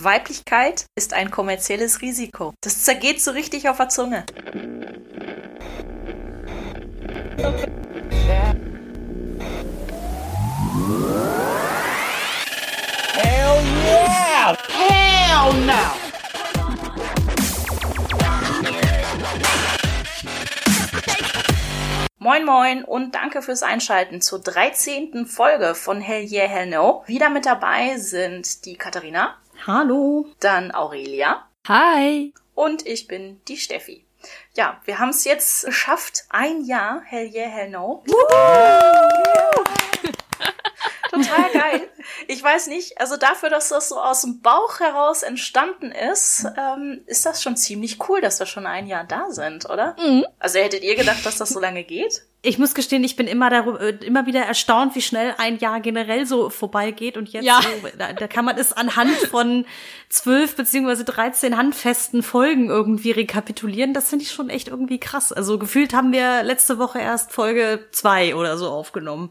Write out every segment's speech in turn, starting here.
Weiblichkeit ist ein kommerzielles Risiko. Das zergeht so richtig auf der Zunge. Hell yeah! Hell no! Moin Moin und danke fürs Einschalten zur 13. Folge von Hell Yeah Hell No. Wieder mit dabei sind die Katharina, Hallo. dann Aurelia Hi. und ich bin die Steffi. Ja, wir haben es jetzt geschafft. Ein Jahr Hell Yeah Hell No. Total geil. Ich weiß nicht, also dafür, dass das so aus dem Bauch heraus entstanden ist, ähm, ist das schon ziemlich cool, dass wir schon ein Jahr da sind, oder? Mhm. Also hättet ihr gedacht, dass das so lange geht? Ich muss gestehen, ich bin immer darüber, äh, immer wieder erstaunt, wie schnell ein Jahr generell so vorbeigeht und jetzt Ja. so, da, da kann man es anhand von zwölf beziehungsweise 13 handfesten Folgen irgendwie rekapitulieren. Das finde ich schon echt irgendwie krass. Also gefühlt haben wir letzte Woche erst Folge zwei oder so aufgenommen.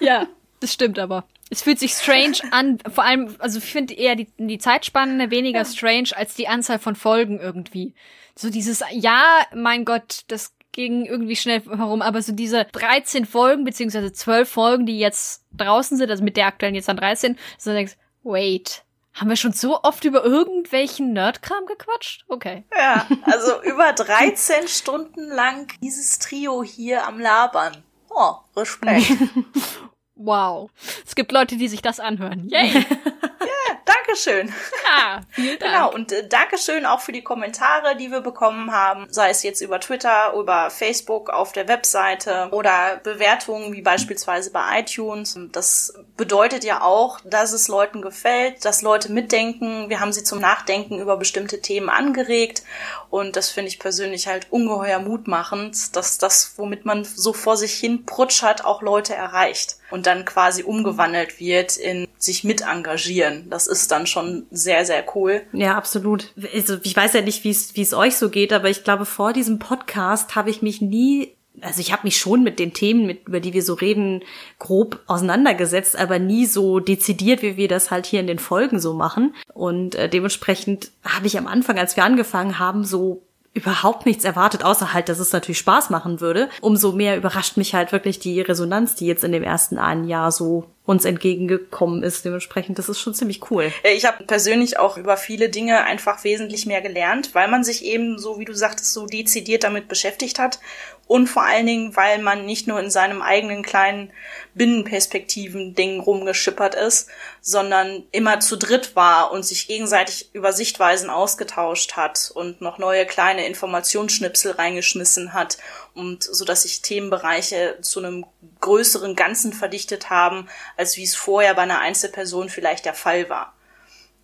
Ja, das stimmt aber. Es fühlt sich strange an, vor allem, also ich finde eher die, die Zeitspanne weniger strange als die Anzahl von Folgen irgendwie. So dieses, ja, mein Gott, das ging irgendwie schnell herum, aber so diese 13 Folgen, beziehungsweise 12 Folgen, die jetzt draußen sind, also mit der aktuellen jetzt dann 13, so denkst, wait, haben wir schon so oft über irgendwelchen Nerdkram gequatscht? Okay. Ja, also über 13 Stunden lang dieses Trio hier am Labern. Oh, Respekt. Wow. Es gibt Leute, die sich das anhören. Yay. Dankeschön. Ja, vielen Dank. Genau, und äh, Dankeschön auch für die Kommentare, die wir bekommen haben, sei es jetzt über Twitter, über Facebook, auf der Webseite oder Bewertungen wie beispielsweise bei iTunes. Und Das bedeutet ja auch, dass es Leuten gefällt, dass Leute mitdenken. Wir haben sie zum Nachdenken über bestimmte Themen angeregt und das finde ich persönlich halt ungeheuer mutmachend, dass das, womit man so vor sich hin prutschert, auch Leute erreicht und dann quasi umgewandelt wird in sich mit engagieren. Das ist dann schon sehr, sehr cool. Ja, absolut. Also ich weiß ja nicht, wie es wie es euch so geht, aber ich glaube, vor diesem Podcast habe ich mich nie, also ich habe mich schon mit den Themen, mit, über die wir so reden, grob auseinandergesetzt, aber nie so dezidiert, wie wir das halt hier in den Folgen so machen. Und äh, dementsprechend habe ich am Anfang, als wir angefangen haben, so überhaupt nichts erwartet, außer halt, dass es natürlich Spaß machen würde. Umso mehr überrascht mich halt wirklich die Resonanz, die jetzt in dem ersten einen Jahr so uns entgegengekommen ist. Dementsprechend, das ist schon ziemlich cool. Äh, Ich habe persönlich auch über viele Dinge einfach wesentlich mehr gelernt, weil man sich eben, so wie du sagtest, so dezidiert damit beschäftigt hat. Und vor allen Dingen, weil man nicht nur in seinem eigenen kleinen Binnenperspektiven-Ding rumgeschippert ist, sondern immer zu dritt war und sich gegenseitig über Sichtweisen ausgetauscht hat und noch neue kleine Informationsschnipsel reingeschmissen hat und so dass sich Themenbereiche zu einem größeren Ganzen verdichtet haben, als wie es vorher bei einer Einzelperson vielleicht der Fall war.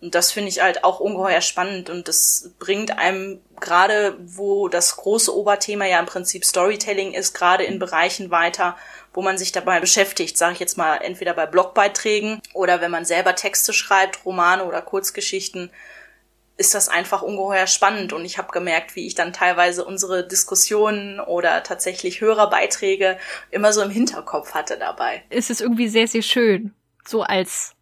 Und das finde ich halt auch ungeheuer spannend und das bringt einem gerade, wo das große Oberthema ja im Prinzip Storytelling ist, gerade in Bereichen weiter, wo man sich dabei beschäftigt, sage ich jetzt mal, entweder bei Blogbeiträgen oder wenn man selber Texte schreibt, Romane oder Kurzgeschichten, ist das einfach ungeheuer spannend und ich habe gemerkt, wie ich dann teilweise unsere Diskussionen oder tatsächlich Hörerbeiträge immer so im Hinterkopf hatte dabei. ist es irgendwie sehr, sehr schön. So als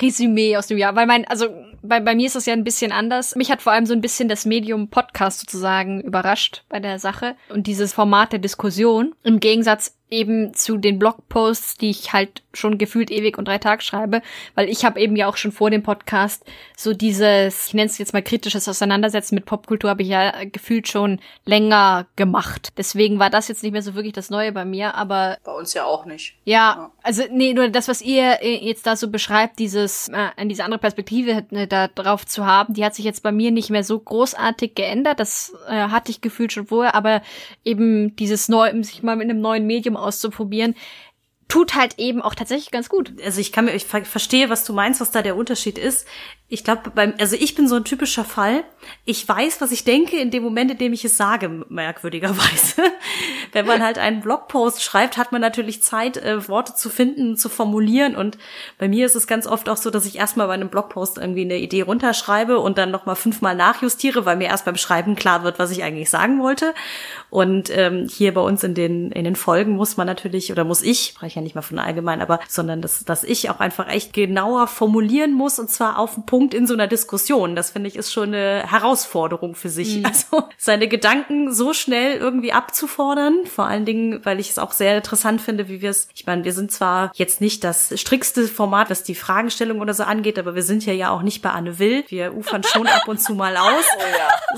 Resümee aus dem Jahr. Weil mein, also bei, bei mir ist das ja ein bisschen anders. Mich hat vor allem so ein bisschen das Medium Podcast sozusagen überrascht bei der Sache und dieses Format der Diskussion. Im Gegensatz eben zu den Blogposts, die ich halt schon gefühlt ewig und drei Tage schreibe, weil ich habe eben ja auch schon vor dem Podcast so dieses, ich nenne es jetzt mal kritisches Auseinandersetzen mit Popkultur, habe ich ja gefühlt schon länger gemacht. Deswegen war das jetzt nicht mehr so wirklich das Neue bei mir, aber Bei uns ja auch nicht. ja, also nee, nur das, was ihr äh, jetzt da so beschreibt, dieses, äh, diese andere Perspektive äh, da drauf zu haben, die hat sich jetzt bei mir nicht mehr so großartig geändert. Das äh, hatte ich gefühlt schon vorher, aber eben dieses neu, sich mal mit einem neuen Medium auszuprobieren, tut halt eben auch tatsächlich ganz gut. also ich kann mir, ich ver verstehe, was du meinst, was da der Unterschied ist. Ich glaube, beim, also ich bin so ein typischer Fall. Ich weiß, was ich denke in dem Moment, in dem ich es sage, merkwürdigerweise. Wenn man halt einen Blogpost schreibt, hat man natürlich Zeit, äh, Worte zu finden, zu formulieren. Und bei mir ist es ganz oft auch so, dass ich erstmal bei einem Blogpost irgendwie eine Idee runterschreibe und dann nochmal fünfmal nachjustiere, weil mir erst beim Schreiben klar wird, was ich eigentlich sagen wollte. Und ähm, hier bei uns in den, in den Folgen muss man natürlich, oder muss ich, spreche ja nicht mal von allgemein, aber, sondern dass, dass ich auch einfach echt genauer formulieren muss und zwar auf den Punkt Punkt in so einer Diskussion. Das finde ich ist schon eine Herausforderung für sich. Mhm. Also seine Gedanken so schnell irgendwie abzufordern. Vor allen Dingen, weil ich es auch sehr interessant finde, wie wir es, ich meine, wir sind zwar jetzt nicht das strickste Format, was die Fragestellung oder so angeht, aber wir sind ja ja auch nicht bei Anne Will. Wir ufern schon ab und zu mal aus.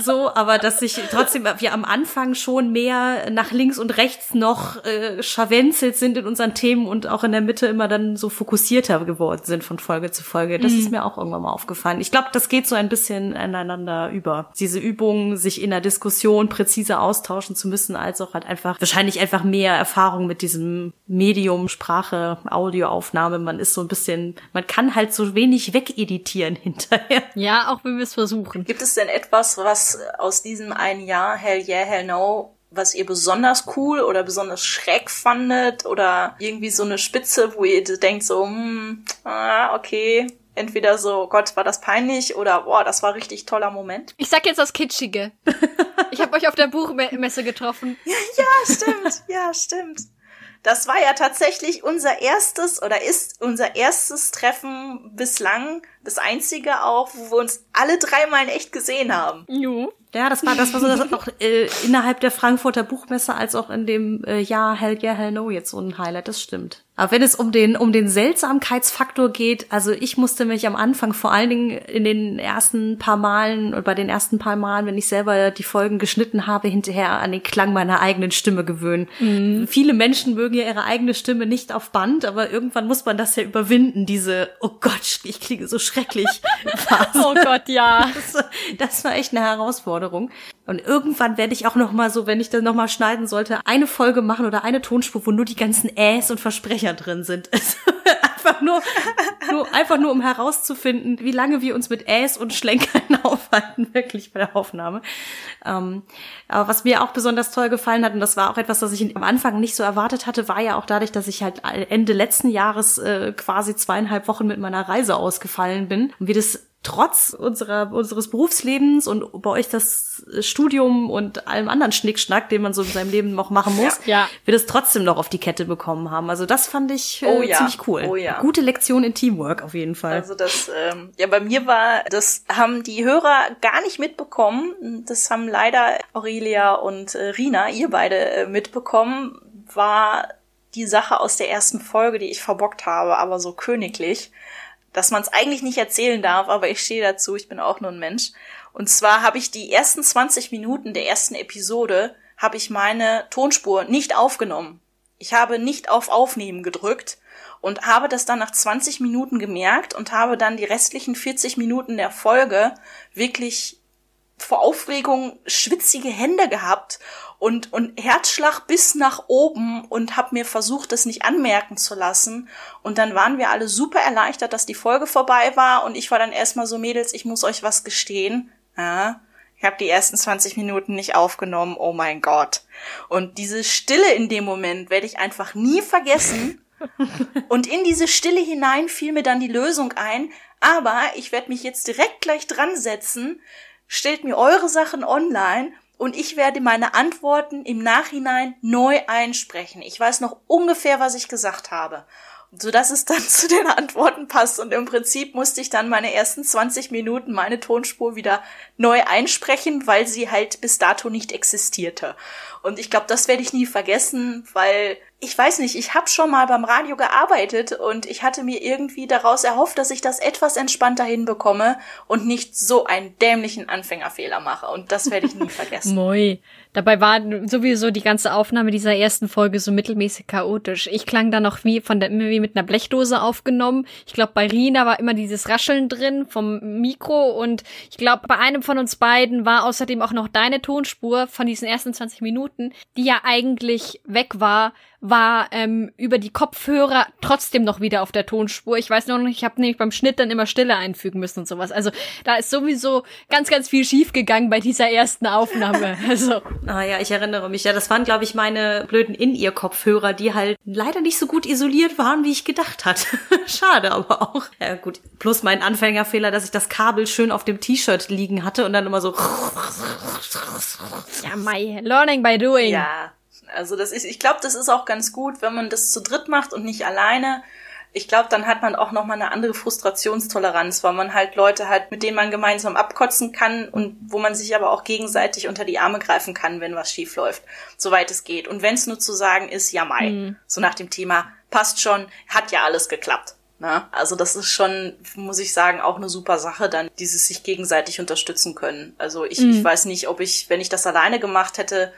So, aber dass sich trotzdem wir am Anfang schon mehr nach links und rechts noch äh, scharwenzelt sind in unseren Themen und auch in der Mitte immer dann so fokussierter geworden sind von Folge zu Folge. Das ist mir auch irgendwann mal aufgefallen. Ich glaube, das geht so ein bisschen ineinander über. Diese Übung, sich in der Diskussion präziser austauschen zu müssen, als auch halt einfach, wahrscheinlich einfach mehr Erfahrung mit diesem Medium, Sprache, Audioaufnahme. Man ist so ein bisschen, man kann halt so wenig wegeditieren hinterher. Ja, auch wenn wir es versuchen. Gibt es denn etwas, was aus diesem einen Jahr Hell Yeah, Hell No, was ihr besonders cool oder besonders schräg fandet oder irgendwie so eine Spitze, wo ihr denkt so, hm, ah, okay, entweder so, Gott, war das peinlich oder boah, das war richtig toller Moment. Ich sag jetzt das Kitschige. Ich habe euch auf der Buchmesse getroffen. Ja, stimmt, ja, stimmt. Das war ja tatsächlich unser erstes oder ist unser erstes Treffen bislang, das einzige auch, wo wir uns alle dreimal in echt gesehen haben. Jo. Ja, das war das war so das auch äh, innerhalb der Frankfurter Buchmesse als auch in dem äh, Jahr Hell Yeah Hell No jetzt so ein Highlight. Das stimmt. Aber wenn es um den um den Seltsamkeitsfaktor geht, also ich musste mich am Anfang vor allen Dingen in den ersten paar Malen oder bei den ersten paar Malen, wenn ich selber die Folgen geschnitten habe, hinterher an den Klang meiner eigenen Stimme gewöhnen. Viele Menschen mögen ja ihre eigene Stimme nicht auf Band, aber irgendwann muss man das ja überwinden. Diese oh Gott, ich klinge so schrecklich. Phase. Oh Gott, ja. Das, das war echt eine Herausforderung. Und irgendwann werde ich auch noch mal so, wenn ich das noch mal schneiden sollte, eine Folge machen oder eine Tonspur, wo nur die ganzen Äs und Versprecher drin sind. nur, nur, einfach nur, um herauszufinden, wie lange wir uns mit Äs und Schlenkern aufhalten, wirklich bei der Aufnahme. Ähm, aber was mir auch besonders toll gefallen hat, und das war auch etwas, was ich am Anfang nicht so erwartet hatte, war ja auch dadurch, dass ich halt Ende letzten Jahres äh, quasi zweieinhalb Wochen mit meiner Reise ausgefallen bin und wir das trotz unserer, unseres Berufslebens und bei euch das Studium und allem anderen Schnickschnack, den man so in seinem Leben noch machen muss, Ja. wir das trotzdem noch auf die Kette bekommen haben. Also das fand ich äh, Oh ja. ziemlich cool. Oh ja. Gute Lektion in Teamwork auf jeden Fall. Also das, ähm, ja, bei mir war, das haben die Hörer gar nicht mitbekommen. Das haben leider Aurelia und äh, Rina, ihr beide, äh, mitbekommen, war die Sache aus der ersten Folge, die ich verbockt habe, aber so königlich, dass man es eigentlich nicht erzählen darf, aber ich stehe dazu, ich bin auch nur ein Mensch. Und zwar habe ich die ersten 20 Minuten der ersten Episode, habe ich meine Tonspur nicht aufgenommen. Ich habe nicht auf Aufnehmen gedrückt und habe das dann nach 20 Minuten gemerkt und habe dann die restlichen 40 Minuten der Folge wirklich vor Aufregung schwitzige Hände gehabt und, und Herzschlag bis nach oben und habe mir versucht, das nicht anmerken zu lassen. Und dann waren wir alle super erleichtert, dass die Folge vorbei war und ich war dann erstmal so, Mädels, ich muss euch was gestehen. Ja, ich habe die ersten 20 Minuten nicht aufgenommen, oh mein Gott. Und diese Stille in dem Moment werde ich einfach nie vergessen. Und in diese Stille hinein fiel mir dann die Lösung ein. Aber ich werde mich jetzt direkt gleich dran setzen. Stellt mir eure Sachen online und ich werde meine Antworten im Nachhinein neu einsprechen. Ich weiß noch ungefähr, was ich gesagt habe. So dass es dann zu den Antworten passt. Und im Prinzip musste ich dann meine ersten 20 Minuten meine Tonspur wieder neu einsprechen, weil sie halt bis dato nicht existierte. Und ich glaube, das werde ich nie vergessen, weil ich weiß nicht, ich habe schon mal beim Radio gearbeitet und ich hatte mir irgendwie daraus erhofft, dass ich das etwas entspannter hinbekomme und nicht so einen dämlichen Anfängerfehler mache. Und das werde ich nie vergessen. Moi. Dabei war sowieso die ganze Aufnahme dieser ersten Folge so mittelmäßig chaotisch. Ich klang da noch wie von der wie mit einer Blechdose aufgenommen. Ich glaube, bei Rina war immer dieses Rascheln drin vom Mikro und ich glaube, bei einem von uns beiden war außerdem auch noch deine Tonspur von diesen ersten 20 Minuten, die ja eigentlich weg war, war ähm, über die Kopfhörer trotzdem noch wieder auf der Tonspur. Ich weiß noch nicht, ich habe nämlich beim Schnitt dann immer Stille einfügen müssen und sowas. Also da ist sowieso ganz, ganz viel schief gegangen bei dieser ersten Aufnahme. Also Ah ja, ich erinnere mich. Ja, das waren, glaube ich, meine blöden In-Ear-Kopfhörer, die halt leider nicht so gut isoliert waren, wie ich gedacht hatte. Schade aber auch. Ja gut, plus mein Anfängerfehler, dass ich das Kabel schön auf dem T-Shirt liegen hatte und dann immer so... ja, my learning by doing. Ja, also das ist, ich glaube, das ist auch ganz gut, wenn man das zu dritt macht und nicht alleine. ich glaube, dann hat man auch noch mal eine andere Frustrationstoleranz, weil man halt Leute hat, mit denen man gemeinsam abkotzen kann und wo man sich aber auch gegenseitig unter die Arme greifen kann, wenn was schief läuft, soweit es geht. Und wenn es nur zu sagen ist, ja mai, mhm. so nach dem Thema passt schon, hat ja alles geklappt. Ne? Also das ist schon, muss ich sagen, auch eine super Sache, dann dieses sich gegenseitig unterstützen können. Also ich, mhm. ich weiß nicht, ob ich, wenn ich das alleine gemacht hätte,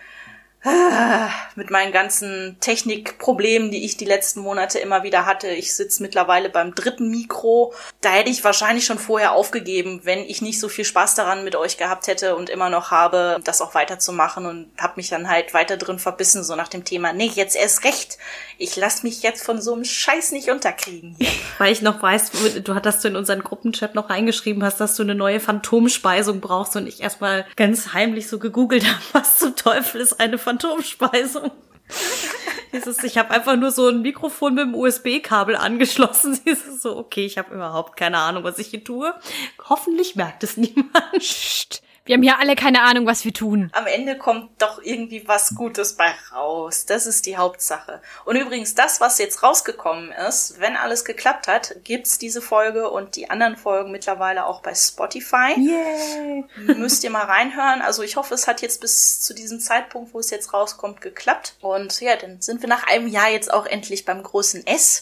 mit meinen ganzen Technikproblemen, die ich die letzten Monate immer wieder hatte. Ich sitze mittlerweile beim dritten Mikro. Da hätte ich wahrscheinlich schon vorher aufgegeben, wenn ich nicht so viel Spaß daran mit euch gehabt hätte und immer noch habe, das auch weiterzumachen und habe mich dann halt weiter drin verbissen, so nach dem Thema, nee, jetzt erst recht. Ich lass mich jetzt von so einem Scheiß nicht unterkriegen hier. Weil ich noch weiß, du hattest du in unseren Gruppenchat noch reingeschrieben hast, dass du eine neue Phantomspeisung brauchst und ich erstmal ganz heimlich so gegoogelt habe, was zum Teufel ist eine Phantomspeisung Phantomspeisung. Dieses, ich habe einfach nur so ein Mikrofon mit dem USB-Kabel angeschlossen. Ist so, okay, ich habe überhaupt keine Ahnung, was ich hier tue. Hoffentlich merkt es niemand. Wir haben ja alle keine Ahnung, was wir tun. Am Ende kommt doch irgendwie was Gutes bei raus. Das ist die Hauptsache. Und übrigens, das, was jetzt rausgekommen ist, wenn alles geklappt hat, gibt's diese Folge und die anderen Folgen mittlerweile auch bei Spotify. Yay! Müsst ihr mal reinhören. Also ich hoffe, es hat jetzt bis zu diesem Zeitpunkt, wo es jetzt rauskommt, geklappt. Und ja, dann sind wir nach einem Jahr jetzt auch endlich beim großen S,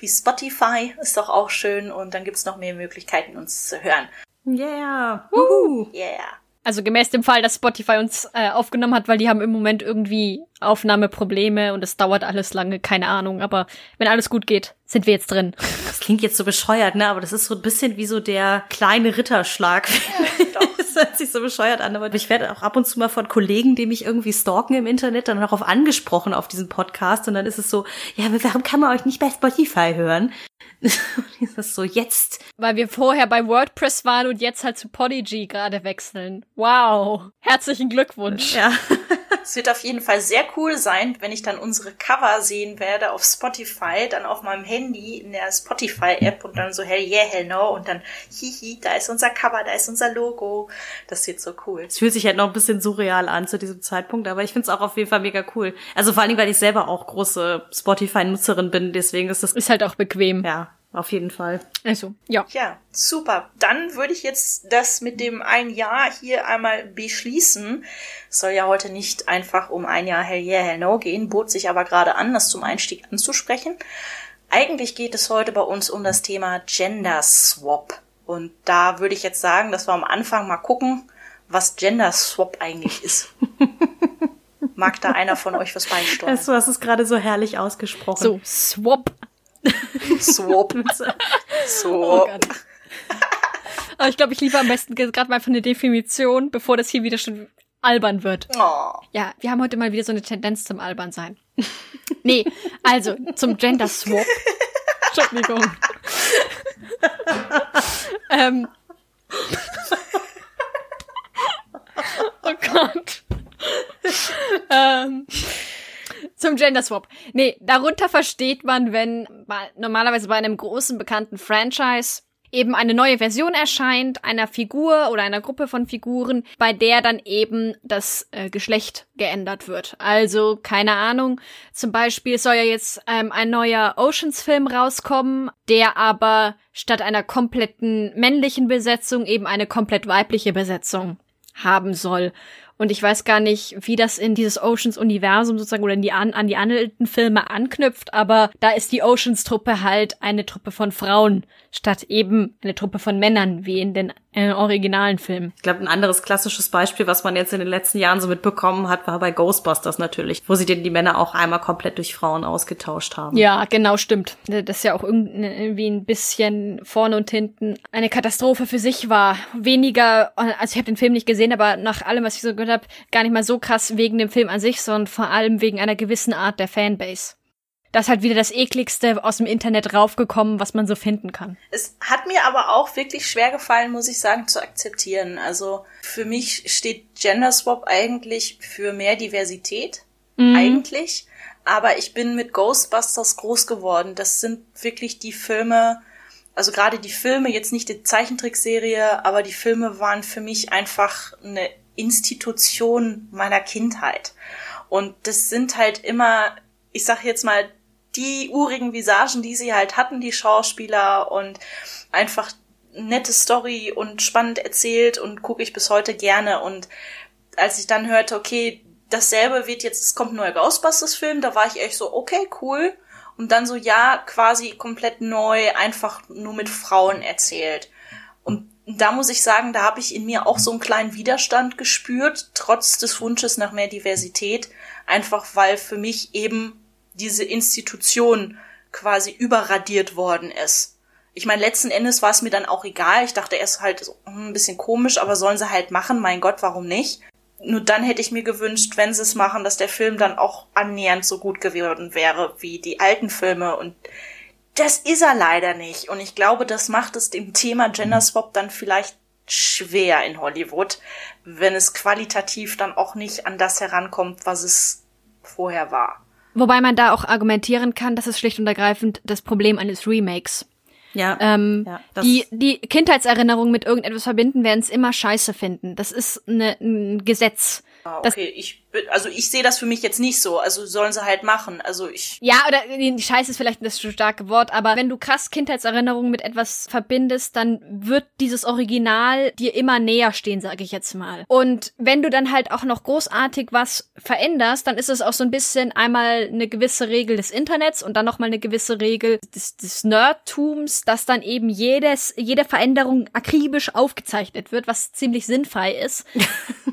wie Spotify. Ist doch auch schön. Und dann gibt's noch mehr Möglichkeiten, uns zu hören. Yeah! Woohoo! Yeah! Also gemäß dem Fall, dass Spotify uns äh, aufgenommen hat, weil die haben im Moment irgendwie Aufnahmeprobleme und es dauert alles lange, keine Ahnung. Aber wenn alles gut geht, sind wir jetzt drin. Das klingt jetzt so bescheuert, ne? Aber das ist so ein bisschen wie so der kleine Ritterschlag. Ja, das hört sich so bescheuert an. Aber ich werde auch ab und zu mal von Kollegen, die mich irgendwie stalken im Internet, dann darauf angesprochen auf diesen Podcast. Und dann ist es so, ja, warum kann man euch nicht bei Spotify hören? ist das so jetzt? Weil wir vorher bei WordPress waren und jetzt halt zu Podigy gerade wechseln. Wow. Herzlichen Glückwunsch. Ja. Es wird auf jeden Fall sehr cool sein, wenn ich dann unsere Cover sehen werde auf Spotify, dann auf meinem Handy in der Spotify-App und dann so hell yeah, hell no und dann hihi, da ist unser Cover, da ist unser Logo. Das wird so cool. Es fühlt sich halt noch ein bisschen surreal an zu diesem Zeitpunkt, aber ich finde es auch auf jeden Fall mega cool. Also vor allem, weil ich selber auch große Spotify-Nutzerin bin, deswegen ist das... Ist halt auch bequem. Ja, auf jeden Fall. Also, ja. Ja, super. Dann würde ich jetzt das mit dem ein Jahr hier einmal beschließen. Es soll ja heute nicht einfach um ein Jahr Hell Yeah, Hell No gehen, bot sich aber gerade an, das zum Einstieg anzusprechen. Eigentlich geht es heute bei uns um das Thema Gender Swap. Und da würde ich jetzt sagen, dass wir am Anfang mal gucken, was Gender Swap eigentlich ist. Mag da einer von euch was beisteuern? du hast es gerade so herrlich ausgesprochen. So, Swap Swap. Swap. Oh Aber ich glaube, ich liebe am besten gerade mal von der Definition, bevor das hier wieder schon albern wird. Oh. Ja, wir haben heute mal wieder so eine Tendenz zum albern sein. nee, also zum Gender Swap. Entschuldigung. ähm. oh Gott. ähm. Zum Gender Swap. Nee, darunter versteht man, wenn normalerweise bei einem großen bekannten Franchise eben eine neue Version erscheint, einer Figur oder einer Gruppe von Figuren, bei der dann eben das äh, Geschlecht geändert wird. Also, keine Ahnung, zum Beispiel soll ja jetzt ähm, ein neuer Oceans-Film rauskommen, der aber statt einer kompletten männlichen Besetzung eben eine komplett weibliche Besetzung haben soll. Und ich weiß gar nicht, wie das in dieses Oceans-Universum sozusagen oder in die an, an die alten Filme anknüpft, aber da ist die Oceans-Truppe halt eine Truppe von Frauen statt eben eine Truppe von Männern wie in den äh, originalen Filmen. Ich glaube, ein anderes klassisches Beispiel, was man jetzt in den letzten Jahren so mitbekommen hat, war bei Ghostbusters natürlich, wo sie denn die Männer auch einmal komplett durch Frauen ausgetauscht haben. Ja, genau, stimmt. Das ist ja auch irgendwie ein bisschen vorne und hinten eine Katastrophe für sich war. Weniger, also ich habe den Film nicht gesehen, aber nach allem, was ich so gehört habe, gar nicht mal so krass wegen dem Film an sich, sondern vor allem wegen einer gewissen Art der Fanbase das ist halt wieder das ekligste aus dem Internet raufgekommen, was man so finden kann. Es hat mir aber auch wirklich schwer gefallen, muss ich sagen, zu akzeptieren. Also für mich steht Gender Swap eigentlich für mehr Diversität. Mhm. Eigentlich. Aber ich bin mit Ghostbusters groß geworden. Das sind wirklich die Filme, also gerade die Filme, jetzt nicht die Zeichentrickserie, aber die Filme waren für mich einfach eine Institution meiner Kindheit. Und das sind halt immer, ich sag jetzt mal, die urigen Visagen, die sie halt hatten, die Schauspieler und einfach nette Story und spannend erzählt und gucke ich bis heute gerne. Und als ich dann hörte, okay, dasselbe wird jetzt, es kommt ein neuer Ghostbusters-Film, da war ich echt so, okay, cool. Und dann so, ja, quasi komplett neu, einfach nur mit Frauen erzählt. Und da muss ich sagen, da habe ich in mir auch so einen kleinen Widerstand gespürt, trotz des Wunsches nach mehr Diversität, einfach weil für mich eben diese Institution quasi überradiert worden ist. Ich meine, letzten Endes war es mir dann auch egal. Ich dachte erst halt so, hm, ein bisschen komisch, aber sollen sie halt machen, mein Gott, warum nicht? Nur dann hätte ich mir gewünscht, wenn sie es machen, dass der Film dann auch annähernd so gut geworden wäre wie die alten Filme und das ist er leider nicht. Und ich glaube, das macht es dem Thema Gender Swap dann vielleicht schwer in Hollywood, wenn es qualitativ dann auch nicht an das herankommt, was es vorher war. Wobei man da auch argumentieren kann, dass es schlicht und ergreifend das Problem eines Remakes. Ja. Ähm, Ja, die, die Kindheitserinnerungen mit irgendetwas verbinden, werden es immer scheiße finden. Das ist ne, ein Gesetz. Ah, okay, ich also ich sehe das für mich jetzt nicht so. Also sollen sie halt machen. Also ich Ja, oder die Scheiße ist vielleicht das zu starke Wort, aber wenn du krass Kindheitserinnerungen mit etwas verbindest, dann wird dieses Original dir immer näher stehen, sage ich jetzt mal. Und wenn du dann halt auch noch großartig was veränderst, dann ist es auch so ein bisschen einmal eine gewisse Regel des Internets und dann noch mal eine gewisse Regel des, des Nerdtums, dass dann eben jedes jede Veränderung akribisch aufgezeichnet wird, was ziemlich sinnfrei ist.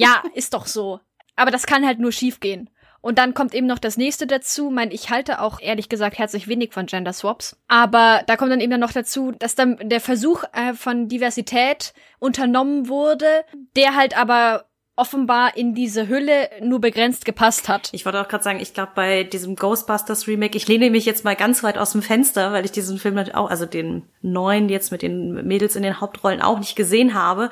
ja, ist doch so. Aber das kann halt nur schiefgehen. Und dann kommt eben noch das nächste dazu. Mein, ich halte auch ehrlich gesagt herzlich wenig von Gender Swaps. Aber da kommt dann eben noch dazu, dass dann der Versuch äh, von Diversität unternommen wurde, der halt aber offenbar in diese Hülle nur begrenzt gepasst hat. Ich wollte auch gerade sagen, ich glaube bei diesem Ghostbusters Remake, ich lehne mich jetzt mal ganz weit aus dem Fenster, weil ich diesen Film natürlich auch, also den neuen jetzt mit den Mädels in den Hauptrollen auch nicht gesehen habe.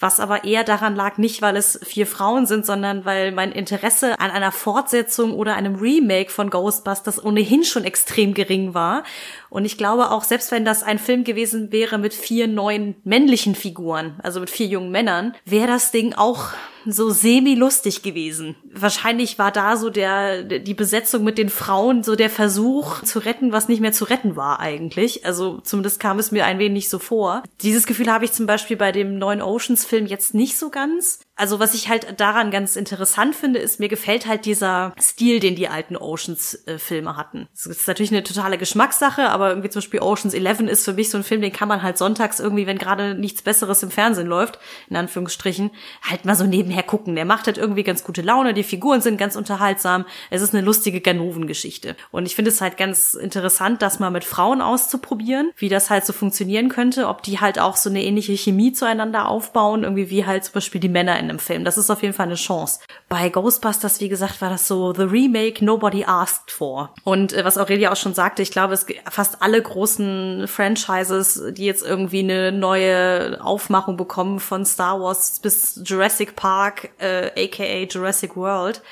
Was aber eher daran lag, nicht weil es vier Frauen sind, sondern weil mein Interesse an einer Fortsetzung oder einem Remake von Ghostbusters ohnehin schon extrem gering war. Und ich glaube auch, selbst wenn das ein Film gewesen wäre mit vier neuen männlichen Figuren, also mit vier jungen Männern, wäre das Ding auch so semi-lustig gewesen. Wahrscheinlich war da so der, die Besetzung mit den Frauen so der Versuch zu retten, was nicht mehr zu retten war eigentlich. Also zumindest kam es mir ein wenig so vor. Dieses Gefühl habe ich zum Beispiel bei dem neuen Oceans Film jetzt nicht so ganz. Also was ich halt daran ganz interessant finde, ist, mir gefällt halt dieser Stil, den die alten Oceans-Filme hatten. Das ist natürlich eine totale Geschmackssache, aber irgendwie zum Beispiel Oceans 11 ist für mich so ein Film, den kann man halt sonntags irgendwie, wenn gerade nichts Besseres im Fernsehen läuft, in Anführungsstrichen, halt mal so nebenher gucken. Der macht halt irgendwie ganz gute Laune, die Figuren sind ganz unterhaltsam, es ist eine lustige Ganoven-Geschichte. Und ich finde es halt ganz interessant, das mal mit Frauen auszuprobieren, wie das halt so funktionieren könnte, ob die halt auch so eine ähnliche Chemie zueinander aufbauen, irgendwie wie halt zum Beispiel die Männer in einem Film. Das ist auf jeden Fall eine Chance. Bei Ghostbusters, wie gesagt, war das so The Remake Nobody Asked For. Und äh, was Aurelia auch schon sagte, ich glaube, es fast alle großen Franchises, die jetzt irgendwie eine neue Aufmachung bekommen von Star Wars bis Jurassic Park, äh, aka Jurassic World,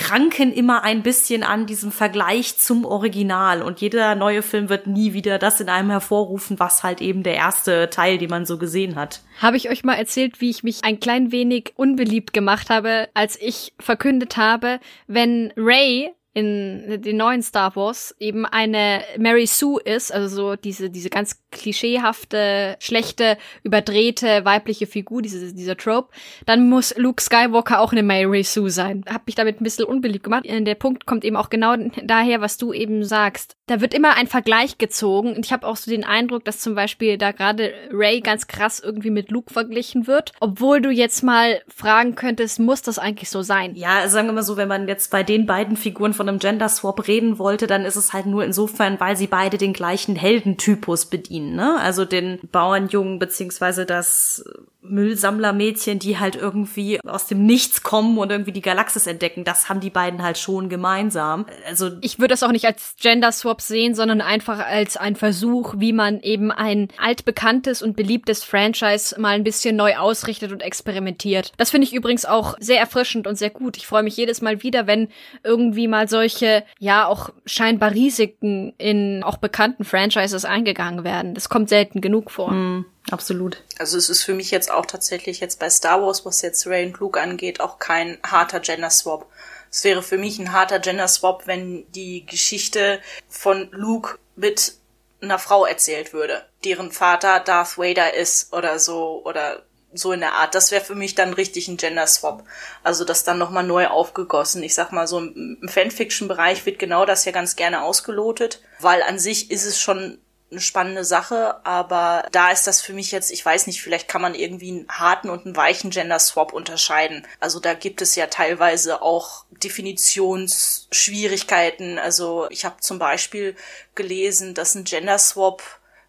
kranken immer ein bisschen an diesem Vergleich zum Original und jeder neue Film wird nie wieder das in einem hervorrufen, was halt eben der erste Teil, den man so gesehen hat. Habe ich euch mal erzählt, wie ich mich ein klein wenig unbeliebt gemacht habe, als ich verkündet habe, wenn Ray in den neuen Star Wars eben eine Mary Sue ist, also so diese, diese ganz klischeehafte, schlechte, überdrehte weibliche Figur, diese, dieser Trope, dann muss Luke Skywalker auch eine Mary Sue sein. Hab mich damit ein bisschen unbeliebt gemacht. Der Punkt kommt eben auch genau daher, was du eben sagst. Da wird immer ein Vergleich gezogen und ich habe auch so den Eindruck, dass zum Beispiel da gerade Ray ganz krass irgendwie mit Luke verglichen wird, obwohl du jetzt mal fragen könntest, muss das eigentlich so sein? Ja, sagen wir mal so, wenn man jetzt bei den beiden Figuren von einem Gender Swap reden wollte, dann ist es halt nur insofern, weil sie beide den gleichen Heldentypus bedienen, ne? Also den Bauernjungen beziehungsweise das Müllsammlermädchen, die halt irgendwie aus dem Nichts kommen und irgendwie die Galaxis entdecken. Das haben die beiden halt schon gemeinsam. Also Ich würde das auch nicht als Gender Swap sehen, sondern einfach als ein Versuch, wie man eben ein altbekanntes und beliebtes Franchise mal ein bisschen neu ausrichtet und experimentiert. Das finde ich übrigens auch sehr erfrischend und sehr gut. Ich freue mich jedes Mal wieder, wenn irgendwie mal solche, ja, auch scheinbar Risiken in auch bekannten Franchises eingegangen werden. Das kommt selten genug vor. mh, absolut. Also es ist für mich jetzt auch tatsächlich jetzt bei Star Wars, was jetzt Ray und Luke angeht, auch kein harter Gender Swap, Es wäre für mich ein harter Gender Swap, wenn die Geschichte von Luke mit einer Frau erzählt würde, deren Vater Darth Vader ist oder so oder so in der Art. Das wäre für mich dann richtig ein Gender Swap. Also das dann nochmal neu aufgegossen. Ich sag mal so im Fanfiction-Bereich wird genau das ja ganz gerne ausgelotet, weil an sich ist es schon eine spannende Sache, aber da ist das für mich jetzt, ich weiß nicht, vielleicht kann man irgendwie einen harten und einen weichen Gender Swap unterscheiden. Also da gibt es ja teilweise auch Definitionsschwierigkeiten. Also ich habe zum Beispiel gelesen, dass ein Gender Swap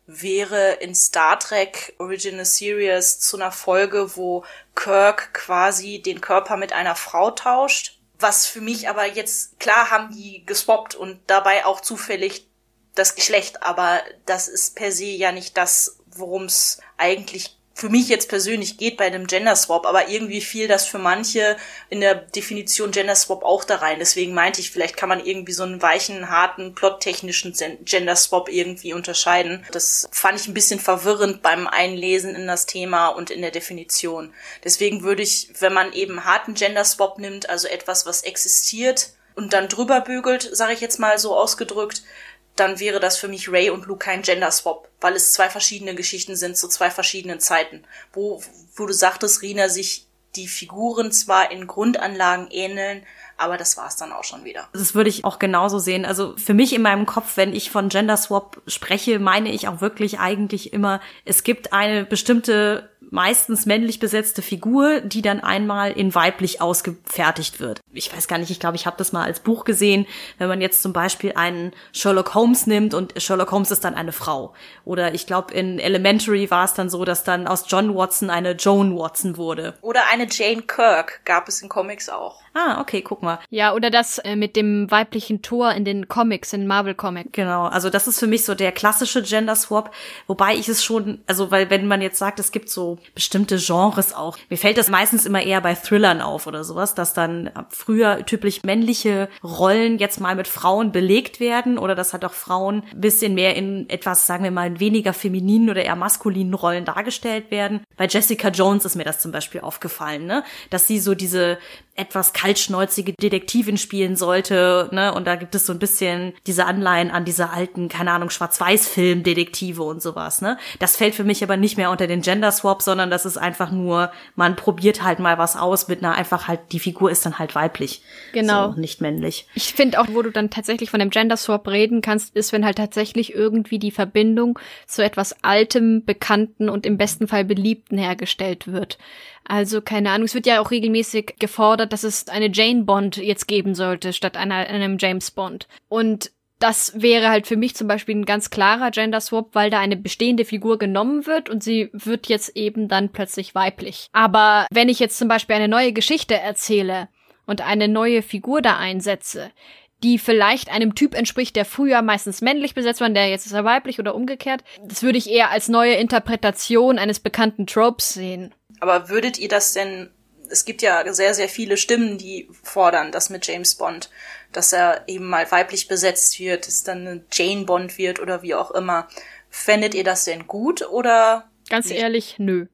wäre in Star Trek Original Series zu einer Folge, wo Kirk quasi den Körper mit einer Frau tauscht. Was für mich aber jetzt, klar haben die geswappt und dabei auch zufällig das Geschlecht, aber das ist per se ja nicht das, worum es eigentlich für mich jetzt persönlich geht bei dem Gender Swap, aber irgendwie fiel das für manche in der Definition Gender Swap auch da rein. Deswegen meinte ich, vielleicht kann man irgendwie so einen weichen, harten, plottechnischen Gender Swap irgendwie unterscheiden. Das fand ich ein bisschen verwirrend beim Einlesen in das Thema und in der Definition. Deswegen würde ich, wenn man eben harten Gender Swap nimmt, also etwas, was existiert und dann drüber bügelt, sage ich jetzt mal so ausgedrückt, dann wäre das für mich Ray und Luke kein Gender Swap, weil es zwei verschiedene Geschichten sind zu zwei verschiedenen Zeiten, wo, wo du sagtest, Rina sich die Figuren zwar in Grundanlagen ähneln, aber das war's dann auch schon wieder. Das würde ich auch genauso sehen. Also für mich in meinem Kopf, wenn ich von Gender Swap spreche, meine ich auch wirklich eigentlich immer, es gibt eine bestimmte meistens männlich besetzte Figur, die dann einmal in weiblich ausgefertigt wird. Ich weiß gar nicht, ich glaube, ich habe das mal als Buch gesehen, wenn man jetzt zum Beispiel einen Sherlock Holmes nimmt und Sherlock Holmes ist dann eine Frau. Oder ich glaube, in Elementary war es dann so, dass dann aus John Watson eine Joan Watson wurde. Oder eine Jane Kirk gab es in Comics auch. Ah, okay, guck mal. Ja, oder das äh, mit dem weiblichen Tor in den Comics, in Marvel Comics. Genau, also das ist für mich so der klassische Gender Swap, wobei ich es schon, also weil wenn man jetzt sagt, es gibt so bestimmte Genres auch, mir fällt das meistens immer eher bei Thrillern auf oder sowas, dass dann früher typisch männliche Rollen jetzt mal mit Frauen belegt werden oder dass halt auch Frauen ein bisschen mehr in etwas, sagen wir mal, weniger femininen oder eher maskulinen Rollen dargestellt werden. Bei Jessica Jones ist mir das zum Beispiel aufgefallen, ne? Dass sie so diese etwas kaltschnäuzige Detektivin spielen sollte, ne? Und da gibt es so ein bisschen diese Anleihen an diese alten, keine Ahnung, Schwarz-Weiß-Film-Detektive und sowas, ne? Das fällt für mich aber nicht mehr unter den Gender Swap, sondern das ist einfach nur, man probiert halt mal was aus mit einer einfach halt, die Figur ist dann halt weiblich. Genau. So, nicht männlich. Ich finde auch, wo du dann tatsächlich von dem Gender Swap reden kannst, ist, wenn halt tatsächlich irgendwie die Verbindung zu etwas Altem, Bekannten und im besten Fall Beliebten hergestellt wird. Also keine Ahnung, es wird ja auch regelmäßig gefordert, dass es eine Jane Bond jetzt geben sollte, statt einer, einem James Bond. Und das wäre halt für mich zum Beispiel ein ganz klarer Gender Swap, weil da eine bestehende Figur genommen wird und sie wird jetzt eben dann plötzlich weiblich. Aber wenn ich jetzt zum Beispiel eine neue Geschichte erzähle und eine neue Figur da einsetze, die vielleicht einem Typ entspricht, der früher meistens männlich besetzt war, der jetzt ist er weiblich oder umgekehrt, das würde ich eher als neue Interpretation eines bekannten Tropes sehen. Aber würdet ihr das denn, es gibt ja sehr, sehr viele Stimmen, die fordern, das mit James Bond, dass er eben mal weiblich besetzt wird, dass dann eine Jane Bond wird oder wie auch immer. Fändet ihr das denn gut oder? Ganz nicht? ehrlich, nö.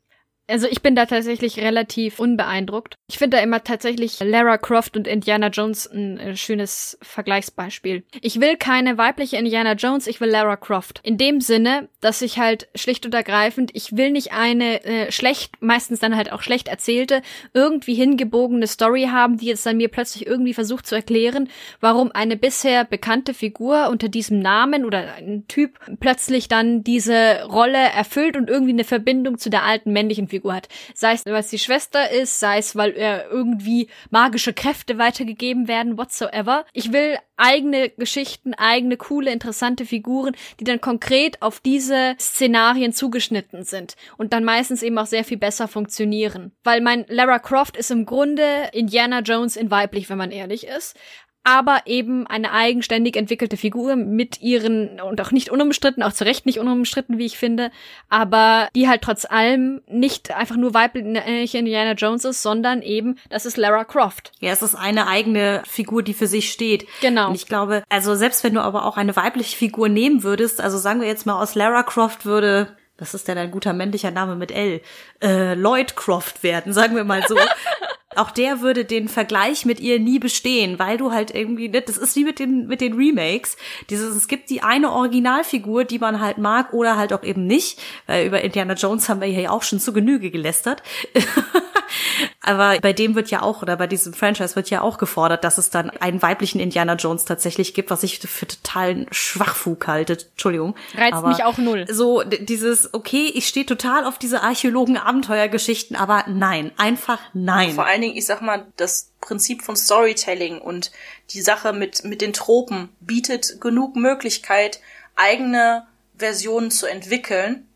Also ich bin da tatsächlich relativ unbeeindruckt. Ich finde da immer tatsächlich Lara Croft und Indiana Jones ein äh, schönes Vergleichsbeispiel. Ich will keine weibliche Indiana Jones, ich will Lara Croft. In dem Sinne, dass ich halt schlicht und ergreifend, ich will nicht eine äh, schlecht, meistens dann halt auch schlecht erzählte, irgendwie hingebogene Story haben, die jetzt dann mir plötzlich irgendwie versucht zu erklären, warum eine bisher bekannte Figur unter diesem Namen oder ein Typ plötzlich dann diese Rolle erfüllt und irgendwie eine Verbindung zu der alten männlichen Figur Figur hat. Sei es, weil es die Schwester ist, sei es, weil er irgendwie magische Kräfte weitergegeben werden, whatsoever. Ich will eigene Geschichten, eigene coole, interessante Figuren, die dann konkret auf diese Szenarien zugeschnitten sind und dann meistens eben auch sehr viel besser funktionieren. Weil mein Lara Croft ist im Grunde Indiana Jones in weiblich, wenn man ehrlich ist, aber eben eine eigenständig entwickelte Figur mit ihren, und auch nicht unumstritten, auch zu Recht nicht unumstritten, wie ich finde, aber die halt trotz allem nicht einfach nur weibliche Indiana Jones ist, sondern eben, das ist Lara Croft. Ja, es ist eine eigene Figur, die für sich steht. Genau. Und ich glaube, also selbst wenn du aber auch eine weibliche Figur nehmen würdest, also sagen wir jetzt mal aus Lara Croft würde was ist denn ein guter männlicher Name mit L? Äh, Lloyd Croft werden, sagen wir mal so. Auch der würde den Vergleich mit ihr nie bestehen, weil du halt irgendwie, ne, das ist wie mit den, mit den Remakes. Dieses, es gibt die eine Originalfigur, die man halt mag oder halt auch eben nicht, weil über Indiana Jones haben wir ja auch schon zu Genüge gelästert. Aber bei dem wird ja auch, oder bei diesem Franchise wird ja auch gefordert, dass es dann einen weiblichen Indiana Jones tatsächlich gibt, was ich für totalen Schwachfug halte. Entschuldigung. Reizt aber mich auch null. So dieses, okay, ich stehe total auf diese Archäologen-Abenteuergeschichten, aber nein, einfach nein. Vor allen Dingen, ich sag mal, das Prinzip von Storytelling und die Sache mit, mit den Tropen bietet genug Möglichkeit, eigene Versionen zu entwickeln.